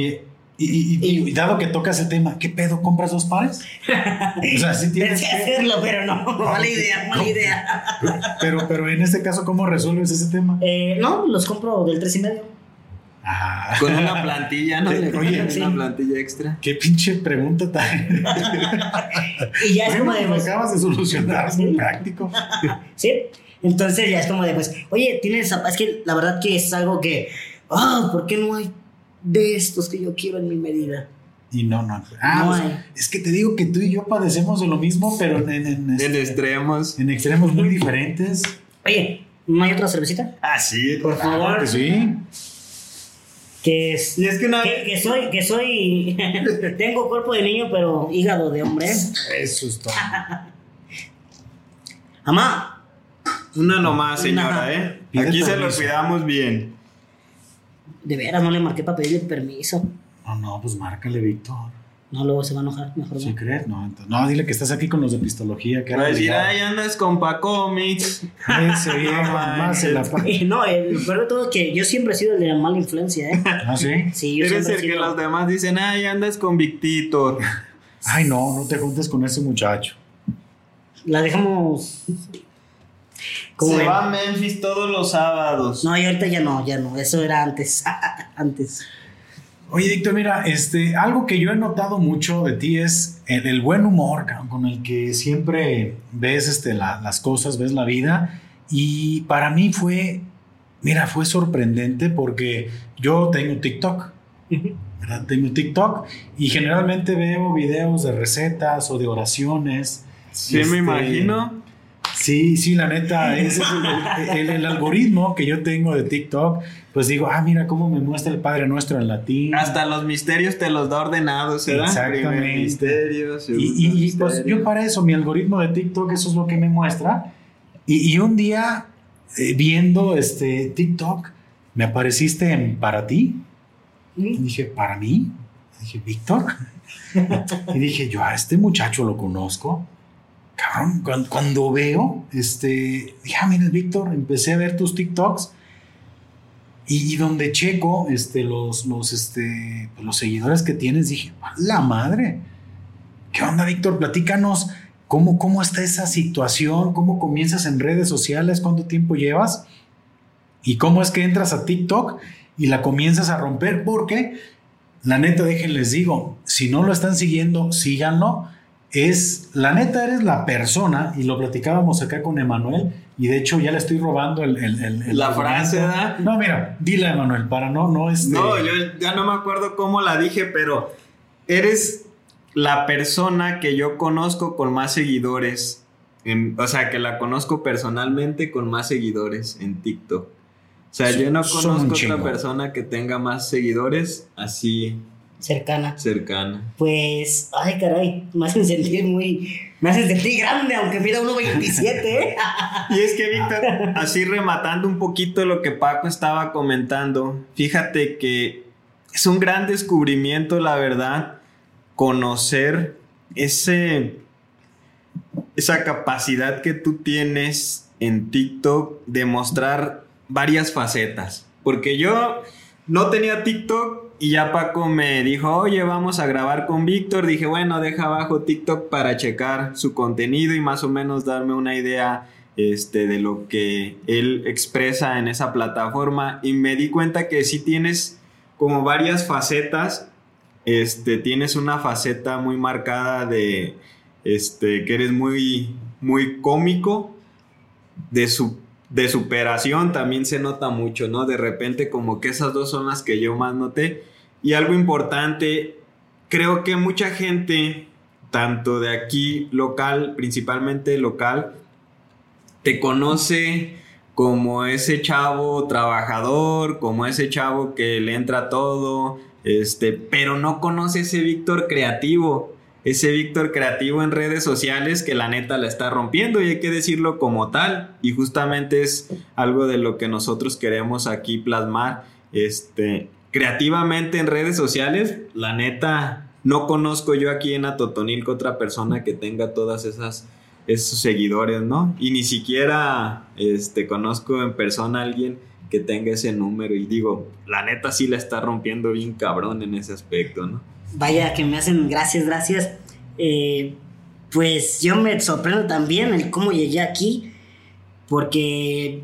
Y, dado que tocas el tema, ¿qué pedo? ¿Compras dos pares? o sea, sí tienes que hacerlo, pero no, mala idea, mala idea. pero, pero en este caso, ¿cómo resuelves ese tema? Eh, no, los compro del 3 y medio. Ah. Con una plantilla, ¿no? Oye, una plantilla extra. Qué pinche pregunta tan. y ya es como de. Pues, acabas de solucionar, es muy práctico. sí. Entonces ya es como de, pues, oye, tienes. Es que la verdad que es algo que. Ah, ¿por qué no hay de estos que yo quiero en mi medida? Y no, no. Ah, no pues, es que te digo que tú y yo padecemos de lo mismo, pero en, en, este, extremos. En extremos muy diferentes. Oye, ¿no hay otra cervecita? Ah, sí, por favor. sí que es, que, soy que soy tengo cuerpo de niño pero hígado de hombre eso es todo mamá una nomás señora eh aquí se lo cuidamos bien de veras no le marqué para pedirle permiso no no pues márcale Víctor no, luego se va a enojar, mejor ¿Sí crees? No, no, dile que estás aquí con los de pistología. Que Va a decir, ay, andas con Pacomics. Ese bien, más en la No, el peor de todo es que yo siempre he sido el de la mala influencia, ¿eh? ¿Ah, sí? Sí, yo Eres el que los demás dicen, ay, andas con Victito. Ay, no, no te juntes con ese muchacho. La dejamos... Se va a Memphis todos los sábados. No, y ahorita ya no, ya no. Eso era antes. antes. Oye, Víctor, mira, este, algo que yo he notado mucho de ti es el, buen humor con el que siempre ves este, las cosas, ves la vida. Y para mí fue, mira, fue sorprendente porque yo tengo TikTok. ¿verdad? Tengo TikTok y generalmente veo videos de recetas o de oraciones. Sí, me este, imagino. Sí, sí, la neta, ese es el, algoritmo que yo tengo de TikTok. Pues digo, ah, mira cómo me muestra el Padre Nuestro en latín. Hasta los misterios te los da ordenados, ¿verdad? Exactamente. Misterios, y, y, pues yo para eso, mi algoritmo de TikTok, eso es lo que me muestra. Y, un día, eh, viendo este TikTok, me apareciste en Para ti. Y dije, ¿para mí? dije, ¿Víctor? y dije, yo a este muchacho lo conozco cabrón, cuando, veo, este, dije, ah, mira, Víctor, empecé a ver tus TikToks y, donde checo este, los, los, este, pues, los seguidores que tienes, dije, la madre, ¿qué onda, Víctor? Platícanos cómo, cómo está esa situación, cómo comienzas en redes sociales, cuánto tiempo llevas y cómo es que entras a TikTok y la comienzas a romper, porque la neta, déjenles digo, si no lo están siguiendo, síganlo es, la neta, eres la persona, y lo platicábamos acá con Emanuel, y de hecho ya le estoy robando el... el- el- el La frase, ¿verdad? No, mira, dile Emanuel, para no, no, este... No, yo ya no me acuerdo cómo la dije, pero eres la persona que yo conozco con más seguidores. en- o sea, que la conozco personalmente con más seguidores en TikTok. O sea, Son- yo no conozco otra persona que tenga más seguidores así Cercana. cercana. Pues, ay, caray, me hacen sentir muy. Me hacen sentir grande, aunque mida 1.27, ¿eh? Y es que, Víctor, así rematando un poquito lo que Paco estaba comentando, fíjate que es un gran descubrimiento, la verdad, conocer ese, esa capacidad que tú tienes en TikTok de mostrar varias facetas. Porque yo no tenía TikTok y ya Paco me dijo, oye, vamos a grabar con Víctor. Dije, bueno, deja abajo TikTok para checar su contenido y más o menos darme una idea este, de lo que él expresa en esa plataforma. Y me di cuenta que sí tienes como varias facetas. Este, tienes una faceta muy marcada de este, que eres muy, muy cómico, de su de superación también se nota mucho, ¿no? De repente como que esas dos son las que yo más noté. Y algo importante, creo que mucha gente, tanto de aquí local, principalmente local, te conoce como ese chavo trabajador, como ese chavo que le entra todo, este, pero no conoce ese Víctor creativo, ese Víctor creativo en redes sociales que la neta la está rompiendo y hay que decirlo como tal. Y justamente es algo de lo que nosotros queremos aquí plasmar. Este, creativamente en redes sociales, la neta, no conozco yo aquí en Atotonilco otra persona que tenga todas esas esos seguidores, ¿no? Y ni siquiera este, conozco en persona a alguien que tenga ese número y digo, la neta sí la está rompiendo bien cabrón en ese aspecto, ¿no? Vaya, que me hacen gracias, gracias. Eh, pues yo me sorprendo también el cómo llegué aquí, porque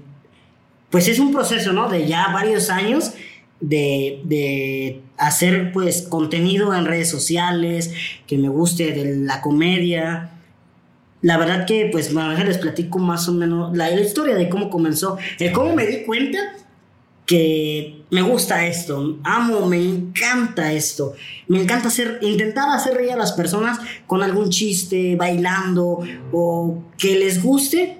pues es un proceso, ¿no? De ya varios años de, de hacer pues contenido en redes sociales, que me guste de la comedia. La verdad que pues les platico más o menos la, la historia de cómo comenzó, el cómo me di cuenta que me gusta esto, amo, me encanta esto, me encanta hacer, intentar hacer reír a las personas con algún chiste, bailando o que les guste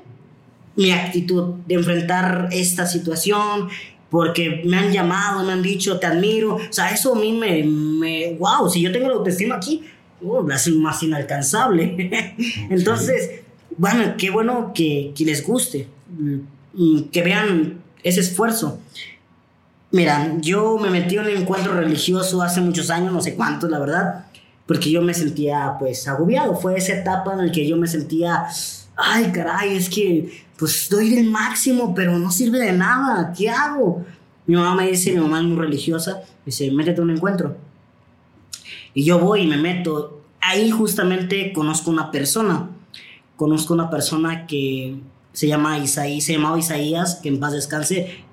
mi actitud de enfrentar esta situación, porque me han llamado, me han dicho, te admiro, o sea, eso a mí me, wow, si yo tengo la autoestima aquí, uh, es más inalcanzable. Entonces, bueno, qué bueno que, que les guste, mm, que vean ese esfuerzo. Mira, yo me metí en un encuentro religioso hace muchos años, no sé cuántos, la verdad, porque yo me sentía pues agobiado. Fue esa etapa en la que yo me sentía, ay caray, es que pues doy del máximo, pero no sirve de nada, ¿qué hago? Mi mamá me dice, mi mamá es muy religiosa, dice, métete a un encuentro. Y yo voy y me meto. Ahí justamente conozco una persona, conozco una persona que se llama Isaí, se llamaba Isaías, que en paz descanse,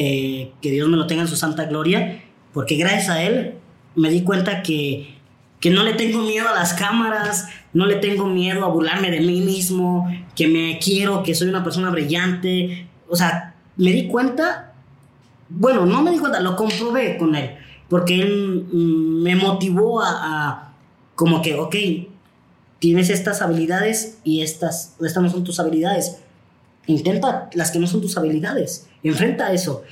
eh, que Dios me lo tenga en su santa gloria, porque gracias a él me di cuenta que, que no le tengo miedo a las cámaras, no le tengo miedo a burlarme de mí mismo, que me quiero, que soy una persona brillante. O sea, me di cuenta, bueno, no me di cuenta, lo comprobé con él, porque él mm, me motivó a, como que, ok, tienes estas habilidades y estas, estas no son tus habilidades. Intenta las que no son tus habilidades. Enfrenta eso.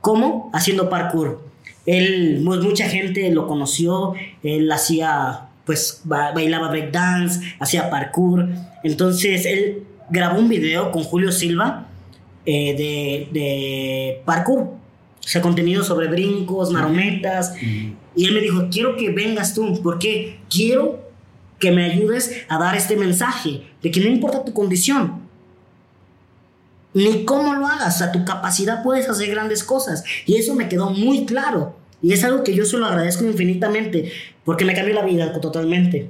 ¿Cómo? Haciendo parkour. Él, pues, mucha gente lo conoció. Él hacía, pues, ba bailaba breakdance, hacía parkour. Entonces, él grabó un video con Julio Silva eh, de, de parkour. O sea, contenido sobre brincos, marometas. Y él me dijo, quiero que vengas tú, porque quiero que me ayudes a dar este mensaje de que no importa tu condición, ni cómo lo hagas, a tu capacidad puedes hacer grandes cosas. Y eso me quedó muy claro. Y es algo que yo se lo agradezco infinitamente, porque me cambió la vida totalmente.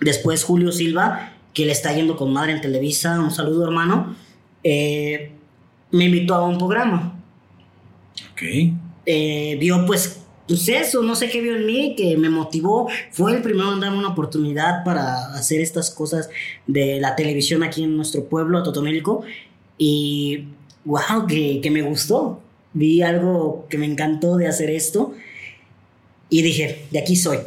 Después Julio Silva, que le está yendo con madre en Televisa, un saludo hermano, eh, me invitó a un programa. Ok. Eh, vio pues pues eso, no sé qué vio en mí, que me motivó. Fue el primero en darme una oportunidad para hacer estas cosas de la televisión aquí en nuestro pueblo, Totonilco. Y wow, que, que me gustó. Vi algo que me encantó de hacer esto. Y dije, de aquí soy.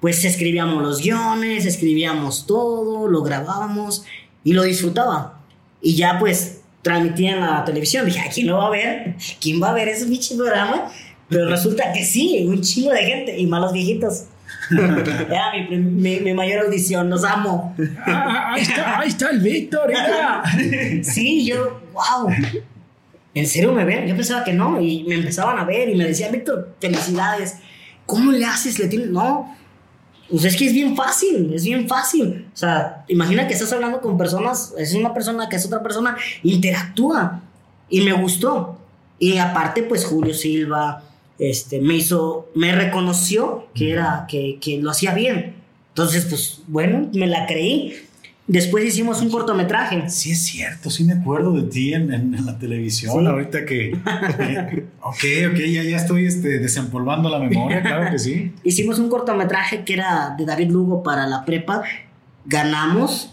Pues escribíamos los guiones, escribíamos todo, lo grabábamos y lo disfrutaba. Y ya pues transmitía en la televisión. Dije, ¿a quién lo va a ver? ¿Quién va a ver ese bicho programa? Pero resulta que sí, un chingo de gente y malos viejitos. Era mi, mi, mi, mayor audición, los amo. Ah, ahí, está, ahí está el Víctor, Sí, yo, wow. ¿En serio me ven? Yo pensaba que no, y me empezaban a ver y me decían, Víctor, felicidades. ¿Cómo le haces? ¿Le tienes? No. Pues es que es bien fácil, es bien fácil. O sea, imagina que estás hablando con personas, es una persona que es otra persona, interactúa. Y me gustó. Y aparte, pues Julio Silva, este, me hizo, me reconoció que era, que, que lo hacía bien. Entonces, pues bueno, me la creí. Después hicimos un cortometraje. Sí, es cierto, sí me acuerdo de ti en, en, la televisión, ahorita que... ok, ok, ya, ya estoy este, desempolvando la memoria, claro que sí. Hicimos un cortometraje que era de David Lugo para la prepa, ganamos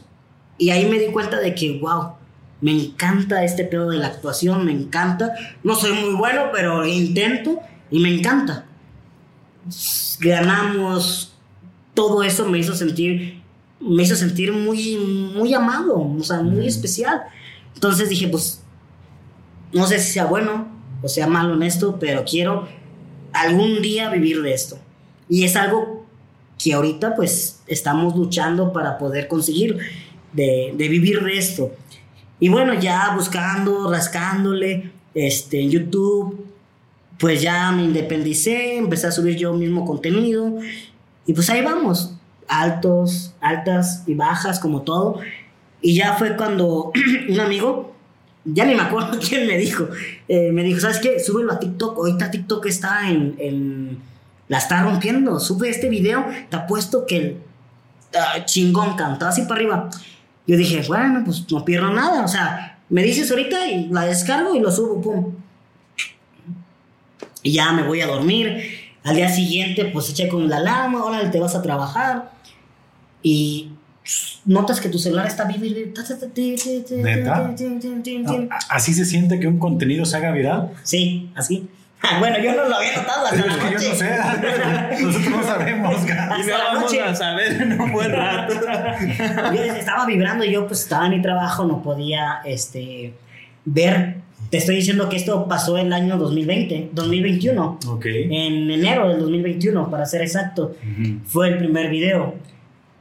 y ahí me di cuenta de que, wow, me encanta este pedo de la actuación, me encanta. No soy muy bueno, pero intento y me encanta. Ganamos, todo eso me hizo sentir, me hizo sentir muy, muy amado, o sea, muy especial. Entonces dije, pues, no sé si sea bueno o sea malo en esto, pero quiero algún día vivir de esto. Y es algo que ahorita pues estamos luchando para poder conseguir, de, de vivir de esto. Y bueno, ya buscando, rascándole, este, en YouTube, pues ya me independicé, empecé a subir yo mismo contenido y pues ahí vamos, altos, altas y bajas como todo. Y ya fue cuando un amigo, ya ni me acuerdo quién me dijo, eh, me dijo, ¿sabes qué? Súbelo a TikTok, ahorita TikTok está en, la está rompiendo, sube este video, te apuesto que el uh, chingón cantó así para arriba. Yo dije, bueno, pues no pierdo nada, o sea, me dices ahorita y la descargo y lo subo, pum. Y ya me voy a dormir. Al día siguiente, pues eché con la alarma, ahora te vas a trabajar. Y notas que tu celular está viviendo. ¿Así se siente que un contenido se haga viral? Sí, así. Bueno, yo no lo había notado hasta que yo no sé. Nosotros no sabemos. Y no vamos a saber en un buen rato. yo estaba vibrando y yo pues estaba en mi trabajo, no podía este, ver te estoy diciendo que esto pasó el año 2020, 2021. Ok. En enero del 2021, para ser exacto. Fue el primer video.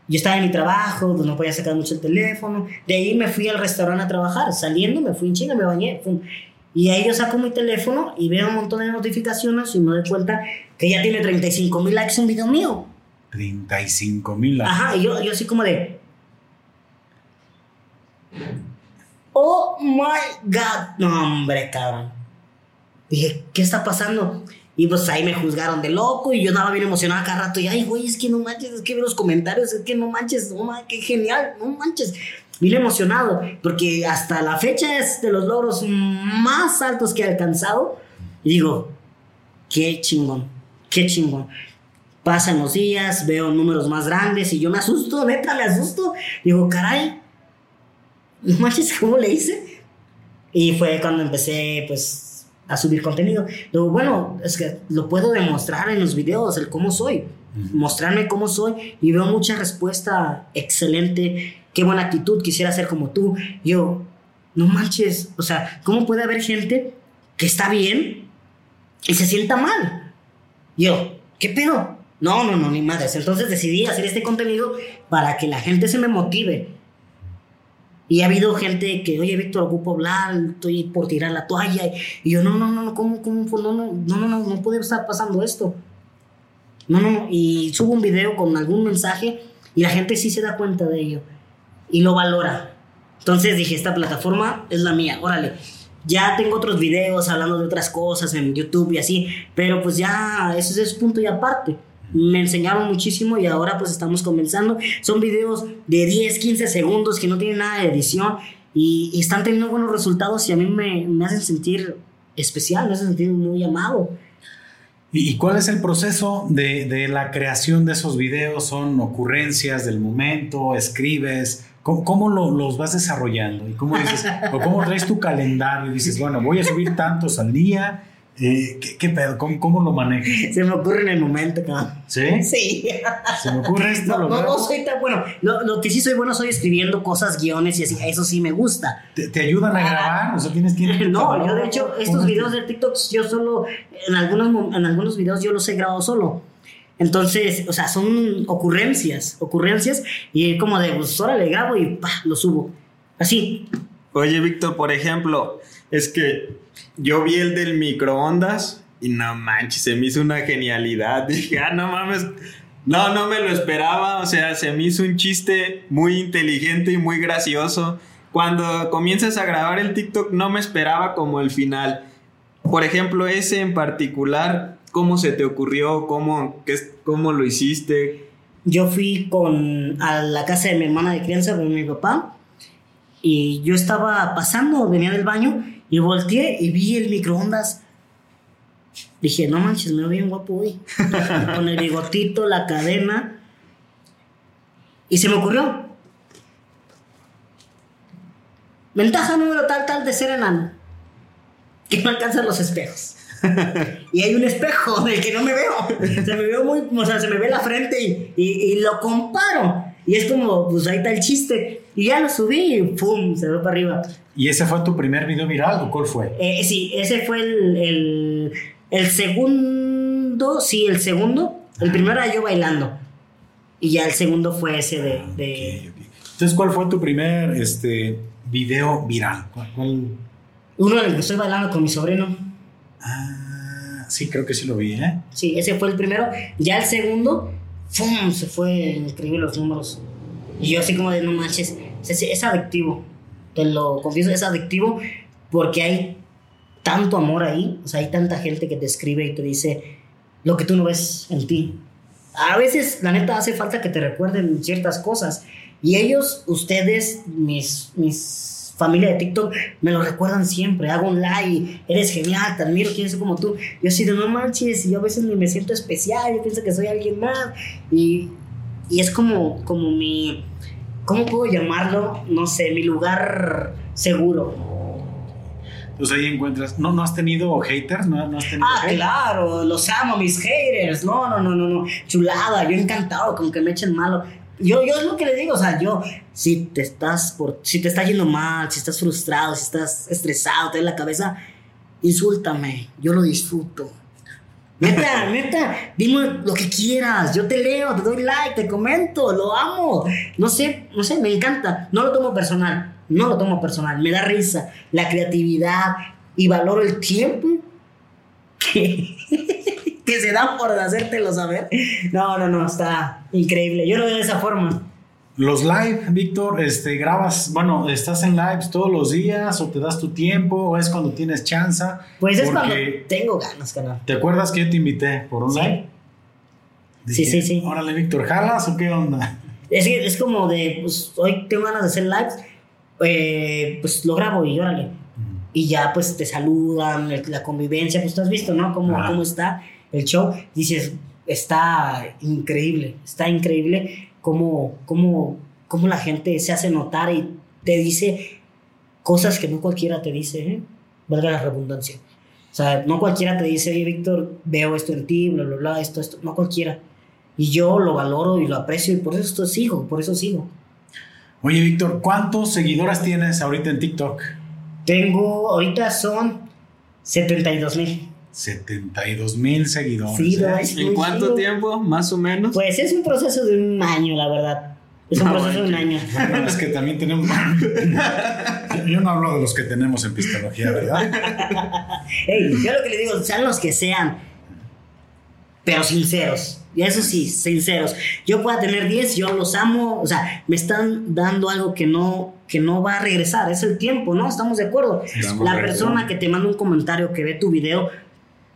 Yo estaba en mi trabajo, pues no podía sacar mucho el teléfono. De ahí me fui al restaurante a trabajar. Saliendo me fui en China, me bañé. Y ahí yo saco mi teléfono y veo un montón de notificaciones y me doy cuenta que ya tiene 35 mil likes un video mío. 35 mil likes. Ajá, y yo, yo así como de oh my god. No, hombre, cabrón. Dije, ¿qué está pasando? Y pues ahí me juzgaron de loco y yo estaba bien emocionado cada rato. Y ay, güey, es que no manches, es que veo los comentarios, es que no manches, no manches, qué genial, no manches. Bien emocionado, porque hasta la fecha es de los logros más altos que he alcanzado. Y digo, qué chingón, qué chingón. Pasan los días, veo números más grandes y yo me asusto, neta, me asusto. Digo, caray, no manches, ¿cómo le hice? Y fue cuando empecé, pues, a subir contenido. Luego, bueno, es que lo puedo demostrar en los videos, el cómo soy. Mostrarme cómo soy y veo mucha respuesta excelente. Qué buena actitud, quisiera ser como tú. Yo, no manches, o sea, ¿cómo puede haber gente que está bien y se sienta mal? Yo, ¿qué pedo? No, no, no, ni madres. Entonces decidí hacer este contenido para que la gente se me motive y ha habido gente que, oye, Víctor, ocupo hablar, estoy por tirar la toalla. Y yo, no, no, no, ¿cómo, cómo, no, no, no, no, no, no puede estar pasando esto. No, no, no. Y subo un video con algún mensaje y la gente sí se da cuenta de ello y lo valora. Entonces dije, esta plataforma es la mía, órale. Ya tengo otros videos hablando de otras cosas en YouTube y así, pero pues ya, eso es punto y aparte me enseñaron muchísimo y ahora pues estamos comenzando. Son videos de 10, 15 segundos que no tienen nada de edición y, están teniendo buenos resultados y a mí me, me, hacen sentir especial, me hacen sentir muy amado. ¿Y y cuál es el proceso de, de la creación de esos videos? ¿Son ocurrencias del momento? ¿Escribes? ¿Cómo, cómo lo- los vas desarrollando? ¿Y cómo dices, o cómo traes tu calendario? Y dices, bueno, voy a subir tantos al día. Eh, ¿qué, qué pedo? ¿Cómo, cómo lo manejas? Se me ocurre en el momento, cabrón. ¿Sí? Sí. Se me ocurre esto. No, lo no, no soy tan bueno. Lo, lo que sí soy bueno soy escribiendo cosas, guiones y así. Eso sí me gusta. ¿Te, te ayudan a grabar? O sea, tienes que ir. No, yo de hecho, estos videos de TikTok, yo solo, en algunos, en algunos videos yo los he grabado solo. Entonces, o sea, son ocurrencias, ocurrencias, y como de, pues, órale, grabo y pa, lo subo. Así. Oye, Víctor, por ejemplo, es que yo vi el del microondas y no manches, se me hizo una genialidad. Dije, ah, no mames. No, no me lo esperaba. O sea, se me hizo un chiste muy inteligente y muy gracioso. Cuando comienzas a grabar el TikTok, no me esperaba como el final. Por ejemplo, ese en particular, ¿cómo se te ocurrió? ¿Cómo, qué, cómo lo hiciste? Yo fui con, a la casa de mi hermana de crianza con mi papá, y yo estaba pasando, venía del baño, y volteé y vi el microondas. Dije, no manches, me veo bien guapo hoy. con el bigotito, la cadena. Y se me ocurrió. Ventaja número tal, tal de ser enano. Que no alcanzan los espejos. y hay un espejo del que no me veo. Se me veo muy, o sea, se me ve la frente y, y- y lo comparo. Y es como, pues ahí está el chiste. Y ya lo subí y ¡pum! Se ve para arriba. ¿Y ese fue tu primer video viral o cuál fue? Eh, sí, ese fue el, el, el segundo, sí, el segundo. El primero era yo bailando. Y ya el segundo fue ese de... ok. Entonces, ¿cuál fue tu primer este, video viral? ¿Cuál- cuál? Uno en el que estoy bailando con mi sobrino. Ah, sí, creo que sí lo vi, ¿eh? Sí, ese fue el primero. Ya el segundo, ¡fum! Se fue increíble los números. Y yo así como de, no manches, es, es adictivo. Te lo confieso, es adictivo porque hay tanto amor ahí. O sea, hay tanta gente que te escribe y te dice lo que tú no ves en ti. A veces, la neta, hace falta que te recuerden ciertas cosas. Y ellos, ustedes, mis, mis familia de TikTok, me lo recuerdan siempre. Hago un like, eres genial, te admiro, quiero ser como tú. Yo así de no manches, y yo a veces ni me siento especial, yo pienso que soy alguien más. Y, y es como, como mi, ¿cómo puedo llamarlo? No sé, mi lugar seguro. Entonces ahí encuentras. ¿No, no has tenido haters? ¿No, no has tenido Ah, hate? claro, los amo, mis haters. No, no, no, no, no. Chulada, yo encantado con que me echen malo. Yo, yo es lo que le digo, o sea, yo, si te estás por, si te está yendo mal, si estás frustrado, si estás estresado, te da la cabeza, insúltame, yo lo disfruto. Neta, neta, dime lo que quieras, yo te leo, te doy like, te comento, lo amo. No sé, no sé, me encanta. No lo tomo personal, no lo tomo personal, me da risa, la creatividad y valoro el tiempo que, que se dan por hacértelo saber. No, no, no, está increíble. Yo lo veo de esa forma. Los live, Víctor, este, grabas, bueno, estás en lives todos los días o te das tu tiempo o es cuando tienes chance. Pues es cuando tengo ganas, canal. ¿Te acuerdas que yo te invité por un Sí. live? Sí, sí, sí. Órale, Víctor, ¿jalas o qué onda? Es, es como de, pues hoy tengo ganas de hacer lives, eh, pues lo grabo y órale. Y ya pues te saludan, la convivencia, pues tú has visto, ¿no? Cómo, cómo está el show. Dices, está increíble, está increíble cómo, cómo, cómo la gente se hace notar y te dice cosas que no cualquiera te dice, ¿eh? Valga la redundancia. O sea, no cualquiera te dice, oye, Víctor, veo esto en ti, bla, bla, bla, esto, esto. No cualquiera. Y yo lo valoro y lo aprecio y por eso esto sigo, por eso sigo. Oye, Víctor, ¿cuántos seguidores tienes ahorita en TikTok? Tengo, ahorita son 72 mil. 72 mil seguidores. Sí, ¿eh? ¿En cuánto Sí. tiempo, más o menos? Pues es un proceso de un año, la verdad. Es un No, proceso de un año. Bueno, es que también tenemos. Yo no hablo de los que tenemos en pistología, ¿verdad? Ey, yo lo que le digo, sean los que sean, pero sinceros. Y eso sí, sinceros. Yo pueda tener 10, yo los amo, o sea, me están dando algo que no, que no va a regresar, es el tiempo, ¿no? Estamos de acuerdo. Estamos La persona que te manda un comentario, que ve tu video,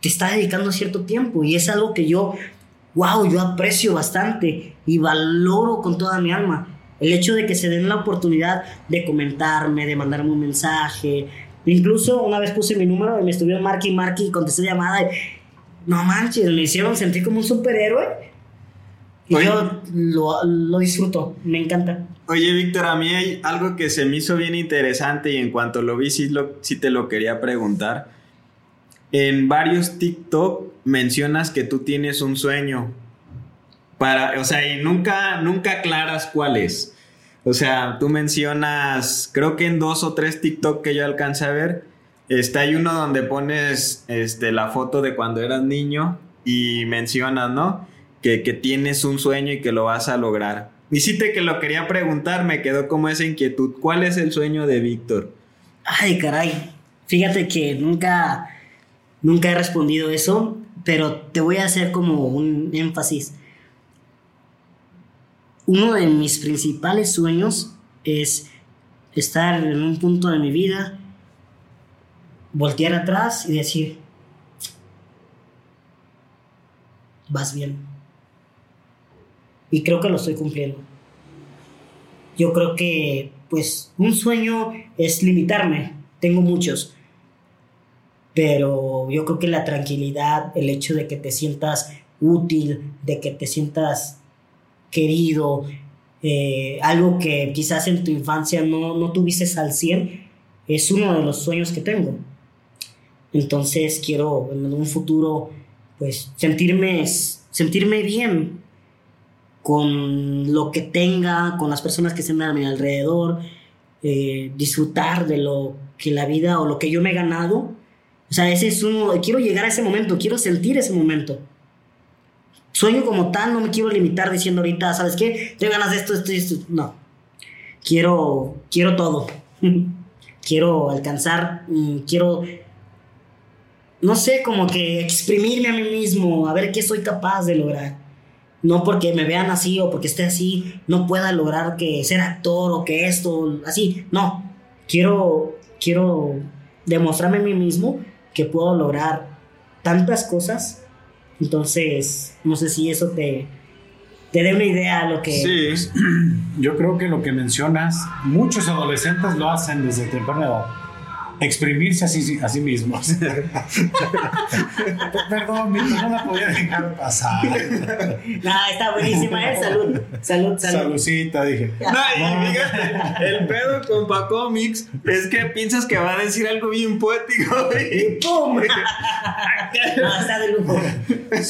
te está dedicando cierto tiempo y es algo que yo, wow, yo aprecio bastante y valoro con toda mi alma. El hecho de que se den la oportunidad de comentarme, de mandarme un mensaje. Incluso una vez puse mi número y me estuvieron marque y marque y contesté llamada. Y, no manches, me hicieron sentir como un superhéroe. Y Oye. yo lo, lo disfruto, me encanta. Oye, Víctor, a mí hay algo que se me hizo bien interesante y en cuanto lo vi, sí, lo- sí te lo quería preguntar. En varios TikTok mencionas que tú tienes un sueño. Para, o sea, y nunca, nunca aclaras cuál es. O sea, tú mencionas, creo que en dos o tres TikTok que yo alcancé a ver, está hay uno donde pones este, la foto de cuando eras niño y mencionas, ¿no? Que, que tienes un sueño y que lo vas a lograr. Y sí te que lo quería preguntar, me quedó como esa inquietud. ¿Cuál es el sueño de Víctor? Ay, caray. Fíjate que nunca, nunca he respondido eso, pero te voy a hacer como un énfasis. Uno de mis principales sueños es estar en un punto de mi vida, voltear atrás y decir, vas bien. Y creo que lo estoy cumpliendo. Yo creo que, pues, un sueño es limitarme. Tengo muchos. Pero yo creo que la tranquilidad, el hecho de que te sientas útil, de que te sientas querido, eh, algo que quizás en tu infancia no, no tuviste al 100, es uno de los sueños que tengo. Entonces quiero en un futuro, pues, sentirme, sentirme bien con lo que tenga, con las personas que estén a mi alrededor, eh, disfrutar de lo que la vida o lo que yo me he ganado. O sea, ese es uno, quiero llegar a ese momento, quiero sentir ese momento. Sueño como tal, no me quiero limitar diciendo ahorita, ¿sabes qué? Tengo ganas de esto, esto y esto. No. Quiero, quiero todo. quiero alcanzar, mm, quiero, no sé, como que exprimirme a mí mismo, a ver qué soy capaz de lograr. No porque me vean así o porque esté así, no pueda lograr que ser actor o que esto, así. No. Quiero, quiero demostrarme a mí mismo que puedo lograr tantas cosas. Entonces, no sé si eso te, te dé una idea de lo que... Sí. Yo creo que lo que mencionas, muchos adolescentes lo hacen desde temprana edad. Exprimirse a sí, a sí mismos. Perdón, no la podía dejar pasar. Nah, está buenísima, ¿eh? Salud, salud, salud. Salucita, dije. No, y fíjate, el pedo con Pacomics es que piensas que va a decir algo bien poético. Y ¡Pum! No, está de lujo.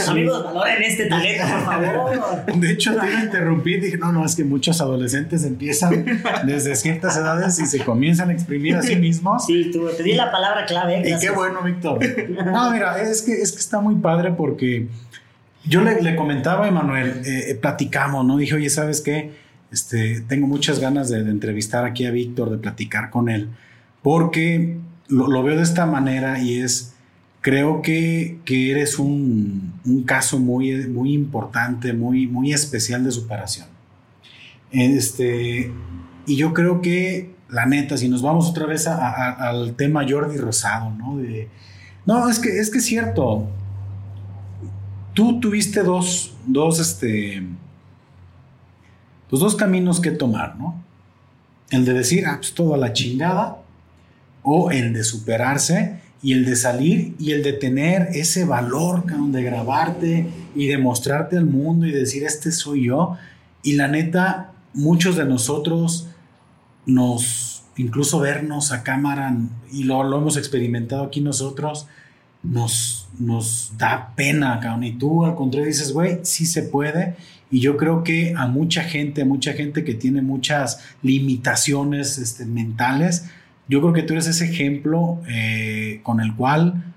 Amigos, valoren este talento, por favor. De hecho, te iba a interrumpir. Dije, no, no, es que muchos adolescentes empiezan desde ciertas edades y se comienzan a exprimir a sí mismos. Sí, tú, te di la palabra clave. ¿eh? Y qué bueno, Víctor. No, mira, es que, es que está muy padre porque yo le, le comentaba a Emanuel, eh, eh, platicamos, ¿no? Dije, oye, ¿sabes qué? Este, tengo muchas ganas de, de entrevistar aquí a Víctor, de platicar con él, porque lo, lo veo de esta manera y es, creo que, que eres un, un caso muy, muy importante, muy, muy especial de superación. Este, y yo creo que, la neta, si nos vamos otra vez a- al tema Jordi Rosado, ¿no? De, no, es que es que es cierto. Tú tuviste dos, dos, este, pues dos caminos que tomar, ¿no? El de decir, ah, pues todo la chingada, o el de superarse y el de salir y el de tener ese valor, de grabarte y de mostrarte al mundo y decir, este soy yo. Y la neta, muchos de nosotros nos, incluso vernos a cámara, y lo, lo hemos experimentado aquí nosotros, nos, nos da pena, cabrón. Y tú al contrario dices, güey, sí se puede. Y yo creo que a mucha gente, mucha gente que tiene muchas limitaciones este, mentales, yo creo que tú eres ese ejemplo eh, con el cual,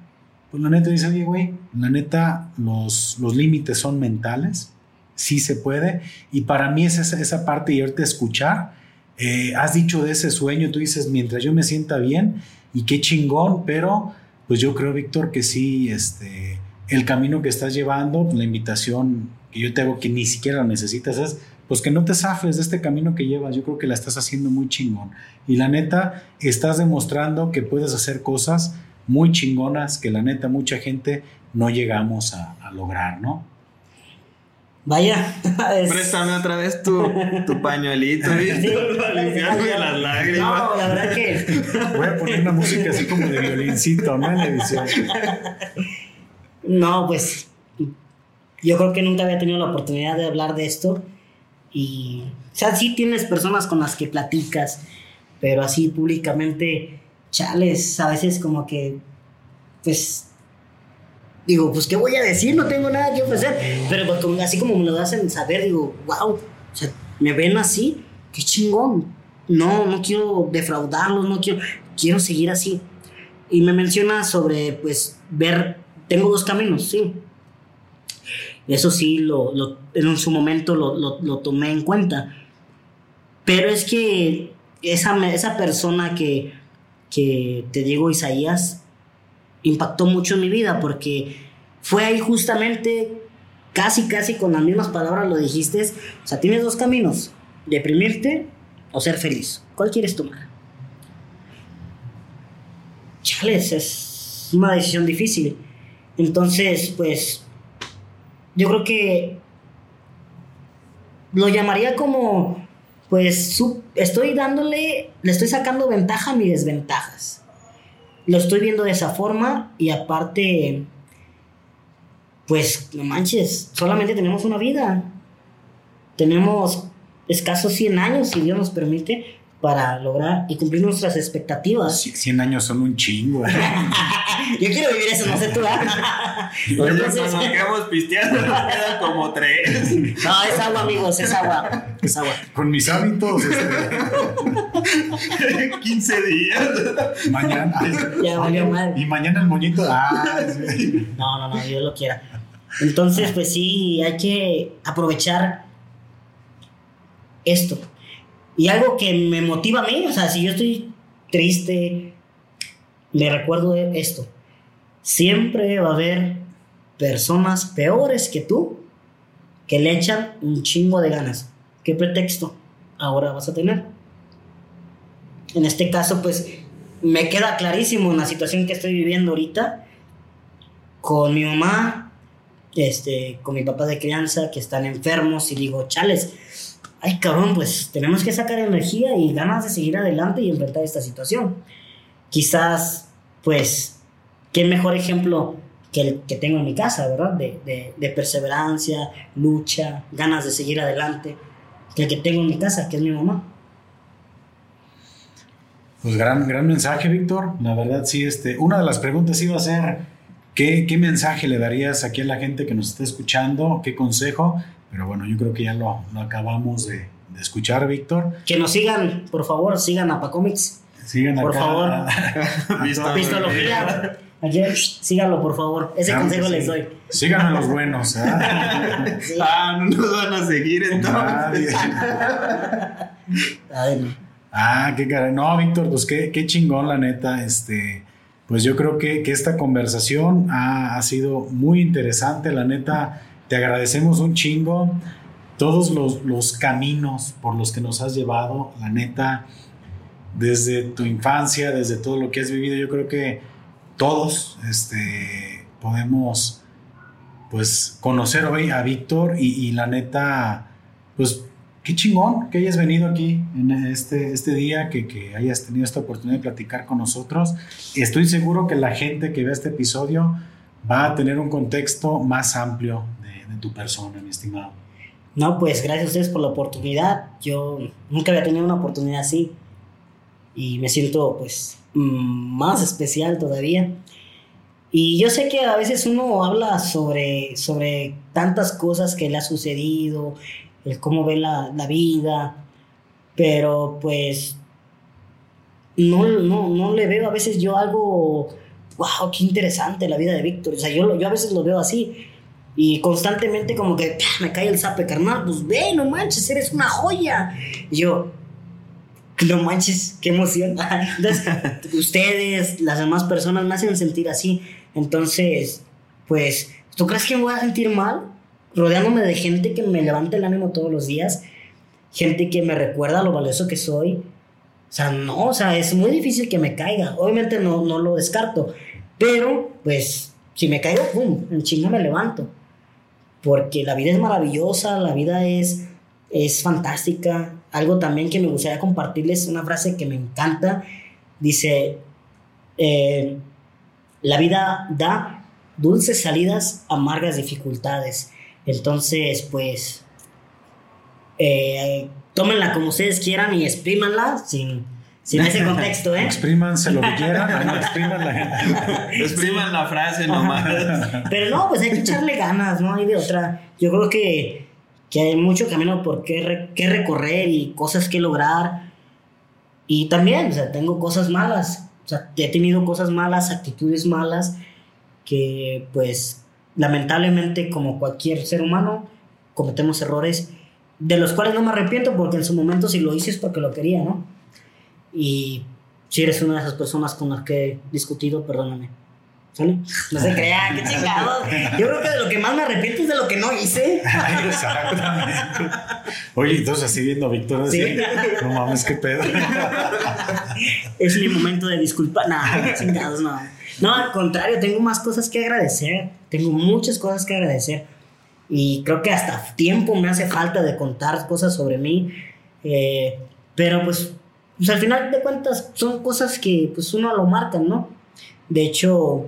pues la neta dice, oye, güey, la neta, los, los límites son mentales, sí se puede. Y para mí es esa, esa parte y ahorita escuchar. Eh, has dicho de ese sueño, tú dices, mientras yo me sienta bien, y qué chingón, pero pues yo creo, Víctor, que sí, este, el camino que estás llevando, la invitación que yo te hago que ni siquiera lo necesitas es, pues que no te zafes de este camino que llevas, yo creo que la estás haciendo muy chingón. Y la neta, estás demostrando que puedes hacer cosas muy chingonas que la neta mucha gente no llegamos a, a lograr, ¿no? Vaya. es- Préstame otra vez tu, tu pañuelito, Sí, para limpiarme las lágrimas. No, la verdad que. Voy a poner una música así como de violincito, ¿no? En la edición. No, pues yo creo que nunca había tenido la oportunidad de hablar de esto. Y, o sea, sí tienes personas con las que platicas, pero así públicamente, chales, a veces como que, pues, digo, pues, ¿qué voy a decir? No tengo nada que ofrecer. Pero pues, así como me lo hacen saber, digo, wow, o sea, me ven así, qué chingón. No, no quiero defraudarlos, no quiero, quiero seguir así. Y me menciona sobre, pues, ver, tengo dos caminos, sí. Eso sí, lo, lo en su momento lo, lo, lo, tomé en cuenta. Pero es que esa, esa persona que, que te digo, Isaías, impactó mucho en mi vida porque fue ahí justamente, casi, casi con las mismas palabras lo dijiste. O sea, tienes dos caminos, deprimirte o ser feliz. ¿Cuál quieres tomar? Chales, es una decisión difícil. Entonces, pues, yo creo que lo llamaría como, pues, estoy dándole, le estoy sacando ventaja a mis desventajas. Lo estoy viendo de esa forma y aparte, pues, no manches, solamente tenemos una vida. Tenemos escasos 100 años, si Dios nos permite, para lograr y cumplir nuestras expectativas. 100 años son un chingo. Yo quiero vivir eso, no sé tú. Oye, Entonces, nos quedamos pisteando, nos quedan como tres. No, es agua, amigos, es agua. Es agua. Con mis hábitos. Este... 15 días. Mañana. Ya valió mal. Y mañana el moñito. Ah, sí. No, no, no, Dios lo quiera. Entonces, pues sí, hay que aprovechar esto y algo que me motiva a mí, o sea, si yo estoy triste, me recuerdo esto. Siempre va a haber personas peores que tú que le echan un chingo de ganas. ¿Qué pretexto ahora vas a tener? En este caso, pues me queda clarísimo en la situación que estoy viviendo ahorita con mi mamá, este, con mi papá de crianza que están enfermos y digo, chales, ay cabrón, pues tenemos que sacar energía y ganas de seguir adelante y enfrentar esta situación. Quizás, pues, qué mejor ejemplo que el que tengo en mi casa, ¿verdad? De, perseverancia, lucha, ganas de seguir adelante, que el que tengo en mi casa, que es mi mamá. Pues gran, gran mensaje, Víctor. La verdad, sí, este, una de las preguntas iba a ser, ¿qué, ¿qué mensaje le darías aquí a la gente que nos está escuchando? ¿Qué consejo? Pero bueno, yo creo que ya lo, acabamos de, escuchar, Víctor. Que nos sigan, por favor, sigan a Pacomics. Sigan Por favor. Pistología. Ayer, síganlo, por favor. Ese consejo les doy. Síganme los buenos. ¿eh? Ah, no nos van a seguir entonces. ah, qué cara. No, Víctor, pues qué, qué, chingón, la neta. Este, pues yo creo que, que esta conversación ha, ha, sido muy interesante, la neta. Te agradecemos un chingo todos los, caminos por los que nos has llevado, la neta, desde tu infancia, desde todo lo que has vivido, yo creo que todos este, podemos pues conocer hoy a Víctor y, la neta, pues qué chingón que hayas venido aquí en este, este día, que, que, hayas tenido esta oportunidad de platicar con nosotros. Estoy seguro que la gente que ve este episodio va a tener un contexto más amplio de, tu persona, mi estimado. No, pues gracias a ustedes por la oportunidad. Yo nunca había tenido una oportunidad así y me siento pues mm, más especial todavía. Y yo sé que a veces uno habla sobre, sobre tantas cosas que le ha sucedido, el cómo ve la, la vida, pero pues no, no, no le veo a veces yo algo, wow, qué interesante la vida de Víctor. O sea, yo, yo a veces lo veo así y constantemente como que me cae el sape, carnal, pues ve, no manches, eres una joya. Y yo, no manches, qué emoción. Entonces, ustedes, las demás personas me hacen sentir así. Entonces, pues, ¿tú crees que me voy a sentir mal? Rodeándome de gente que me levanta el ánimo todos los días, gente que me recuerda lo valioso que soy. O sea, no, o sea, es muy difícil que me caiga. Obviamente no, no lo descarto, pero pues si me caigo, pum, en chinga me levanto porque la vida es maravillosa, la vida es, es fantástica. Algo también que me gustaría compartirles, una frase que me encanta, dice, eh, la vida da dulces salidas, amargas dificultades. Entonces, pues, eh, tómenla como ustedes quieran y exprímanla sin, sin ese contexto, ¿eh? Exprímanse lo que quieran, no expriman la Expriman la frase nomás. Pero no, pues hay que echarle ganas, no hay de otra. Yo creo que, que hay mucho camino por qué, re- qué recorrer y cosas que lograr. Y también, o sea, tengo cosas malas. O sea, he tenido cosas malas, actitudes malas, que pues lamentablemente como cualquier ser humano cometemos errores de los cuales no me arrepiento porque en su momento si lo hice es porque lo quería, ¿no? Y si eres una de esas personas con las que he discutido, perdóname. ¿Sale? No se crean, qué chingados. Yo creo que de lo que más me arrepiento es de lo que no hice. Exactamente. Oye, entonces así viendo a Víctor, así, Sí. no mames, qué pedo. Es mi momento de disculpa. No, qué chingados, no. No, al contrario, tengo más cosas que agradecer. Tengo muchas cosas que agradecer. Y creo que hasta tiempo me hace falta de contar cosas sobre mí. Eh, pero pues, pues al final de cuentas son cosas que pues uno lo marca, ¿no? De hecho,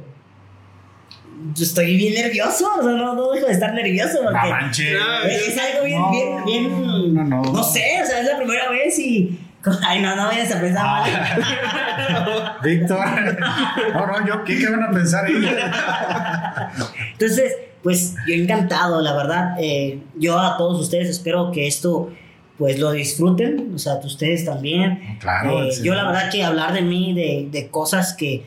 yo estoy bien nervioso. O sea, no, no dejo de estar nervioso. No Porque manches. es, es algo bien, No, bien, bien. no, no. no sé, o sea, es la primera vez y. Ay, no, no vayas a pensar mal. Ah. Víctor. No, no, yo, ¿qué, qué van a pensar ellos? Entonces, pues yo encantado, la verdad. Eh, yo a todos ustedes espero que esto pues lo disfruten, o sea, ustedes también. Claro, Eh, sí. Yo la verdad que hablar de mí, de, de cosas que,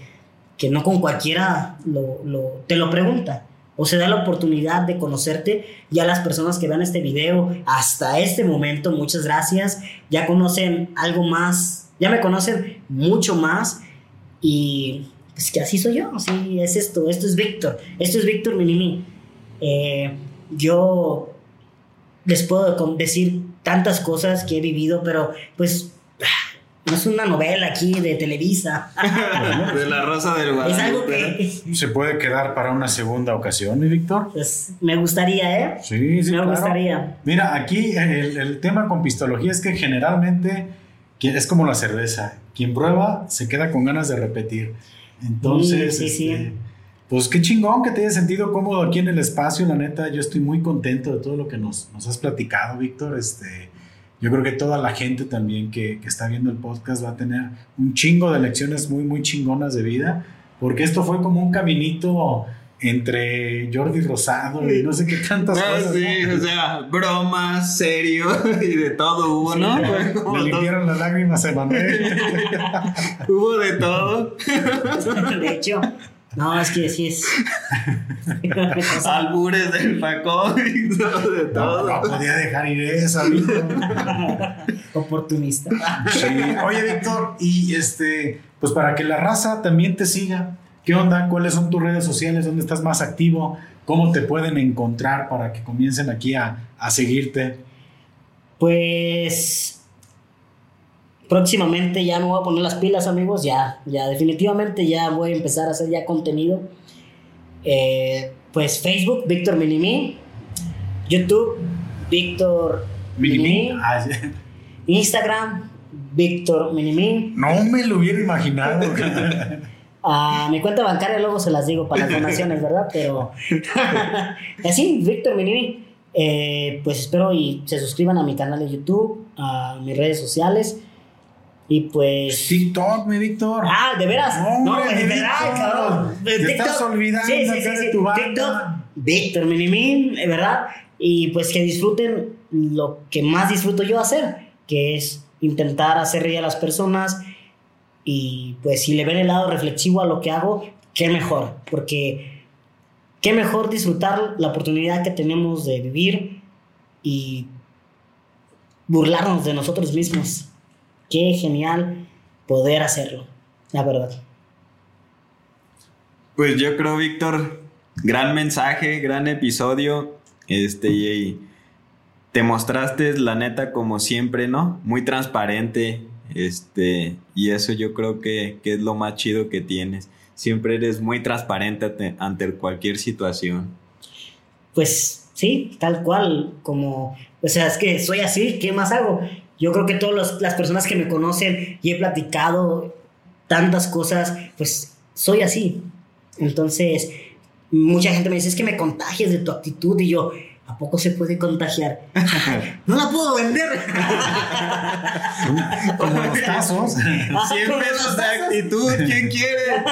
que no con cualquiera lo, lo- te lo pregunta. O se da la oportunidad de conocerte. Ya las personas que vean este video hasta este momento, muchas gracias. Ya conocen algo más, ya me conocen mucho más. Y pues que así soy yo, así es esto. Esto es Víctor. Esto es Víctor Minimi. Eh, yo les puedo decir tantas cosas que he vivido, pero pues no es una novela aquí de Televisa. De la Rosa del es Guadalupe. algo que ¿Se puede quedar para una segunda ocasión, mi Víctor? pues, me gustaría, ¿eh? Sí, sí, me claro. gustaría. Mira, aquí el, el tema con pistología es que generalmente es como la cerveza. Quien prueba se queda con ganas de repetir. Entonces, sí, sí. este, pues qué chingón que te hayas sentido cómodo aquí en el espacio. La neta, yo estoy muy contento de todo lo que nos, nos has platicado, Víctor. Este, yo creo que toda la gente también que, que está viendo el podcast va a tener un chingo de lecciones muy, muy chingonas de vida. Porque esto fue como un caminito entre Jordi Rosado y no sé qué tantas Ah, cosas. sí, ¿no? o sea, bromas, serio y de todo hubo, ¿no? Sí, como Me todo- limpiaron las lágrimas a Manuel. Hubo de todo. De hecho, no, es que sí es. Albures del Paco y todo de No, todo. no podía dejar ir esa, Víctor. Oportunista. Sí. Oye, Víctor, y este, pues para que la raza también te siga, ¿qué onda? ¿Cuáles son tus redes sociales? ¿Dónde estás más activo? ¿Cómo te pueden encontrar para que comiencen aquí a, a seguirte? Pues próximamente ya me voy a poner las pilas, amigos. Ya, ya, definitivamente ya voy a empezar a hacer ya contenido. Eh, pues Facebook, Víctor Minimi. YouTube, Víctor Minimi. Ah, sí. Instagram, Víctor Minimi. No me lo hubiera imaginado. A mi cuenta bancaria luego se las digo para las donaciones, ¿verdad? Pero así, Víctor Minimi. Eh, pues espero y se suscriban a mi canal de YouTube, a mis redes sociales. Y pues. TikTok, mi Víctor. Ah, ¿de veras? No, hombre, mi verdad, Víctor. cabrón. Te estás olvidando acá de tu banda. TikTok, Víctor Minimín, de verdad. Y pues que disfruten lo que más disfruto yo hacer, que es intentar hacer reír a las personas. Y pues si le ven el lado reflexivo a lo que hago, qué mejor. Porque qué mejor disfrutar la oportunidad que tenemos de vivir y burlarnos de nosotros mismos. Qué genial poder hacerlo, la verdad. Pues yo creo, Víctor, gran mensaje, gran episodio. Este, y te mostraste, la neta, como siempre, ¿no? Muy transparente. Este, y eso yo creo que, que es lo más chido que tienes. Siempre eres muy transparente ante, ante cualquier situación. Pues sí, tal cual, como, o sea, es que soy así, ¿qué más hago? Yo creo que todas las personas que me conocen y he platicado tantas cosas, pues soy así. Entonces, mucha gente me dice, es que me contagias de tu actitud. Y yo, ¿a poco se puede contagiar? no la puedo vender. Como los tazos. 100 pesos de actitud, ¿quién quiere?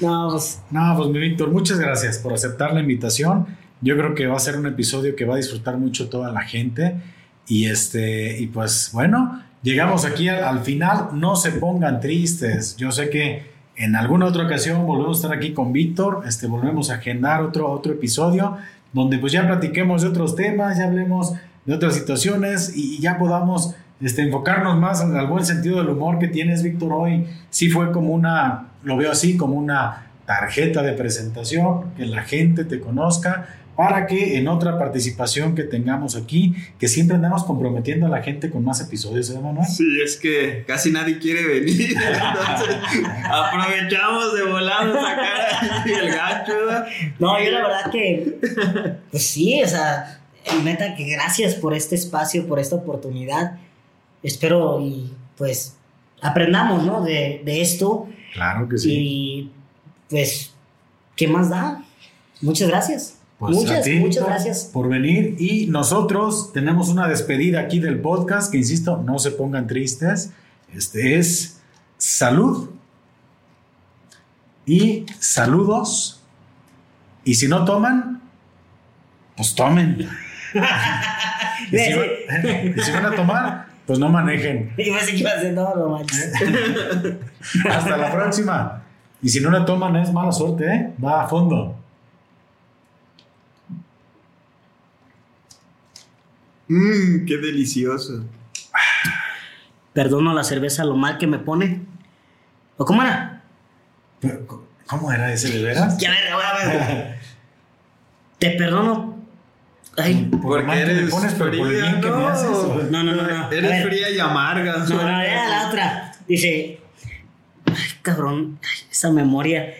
no, pues, No, pues mi Víctor, muchas gracias por aceptar la invitación. Yo creo que va a ser un episodio que va a disfrutar mucho toda la gente. Y este, y pues bueno, llegamos aquí al, al final. No se pongan tristes. Yo sé que en alguna otra ocasión volvemos a estar aquí con Víctor. Este, volvemos a agendar otro, otro episodio donde pues ya platiquemos de otros temas, ya hablemos de otras situaciones y ya podamos este, enfocarnos más al, al buen sentido del humor que tienes, Víctor, hoy. Sí fue como una, lo veo así, como una tarjeta de presentación, que la gente te conozca, para que en otra participación que tengamos aquí, que siempre andamos comprometiendo a la gente con más episodios, ¿eh, Manuel? Sí, es que casi nadie quiere venir. Entonces, aprovechamos de volar sacar el gancho. no, yo la verdad que, pues sí, o sea, neta que gracias por este espacio, por esta oportunidad. Espero y pues aprendamos, ¿no? De, de esto. Claro que sí. Y pues, ¿qué más da? Muchas gracias. Pues a muchas, ti, muchas gracias. por venir y nosotros tenemos una despedida aquí del podcast que insisto, no se pongan tristes. Este es salud y saludos. Y si no toman, pues tomen. y, si van, y si van a tomar, pues no manejen. Y iba a no manches. Hasta la próxima. Y si no la toman, es mala suerte, ¿eh? Va a fondo. Mmm, qué delicioso. Perdono la cerveza lo mal que me pone. ¿O cómo era? ¿Cómo era ese de veras? Ya ver, a ver. Te perdono. Ay, Por el mal que me eres pones, pero por el fría, bien que me no. haces. ¿o? no, no, no, no. Eres ver. fría y amarga. No, no, era la otra. Dice, ay, cabrón, ay, esa memoria.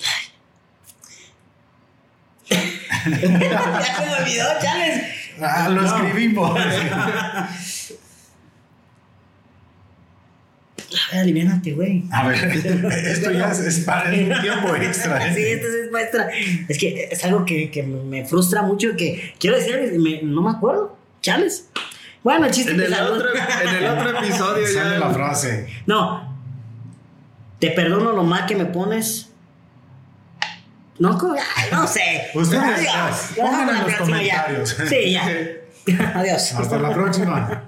Ay. ya se me olvidó, chales. Ah, lo escribimos. A ver, aliviánate, güey. A ver, esto ya es, es para un tiempo extra. ¿eh? Sí, esto es maestra. Es que es algo que, que me frustra mucho que quiero decir, me- no me acuerdo. Chales. Bueno, el chiste En que el, otro, en el otro episodio Sale ya. la frase. No. Te perdono lo mal que me pones. No. Ay, no sé. Ustedes, Adiós. ya, pongan en La los próxima ya. comentarios. Sí, ya. Adiós. Hasta la próxima.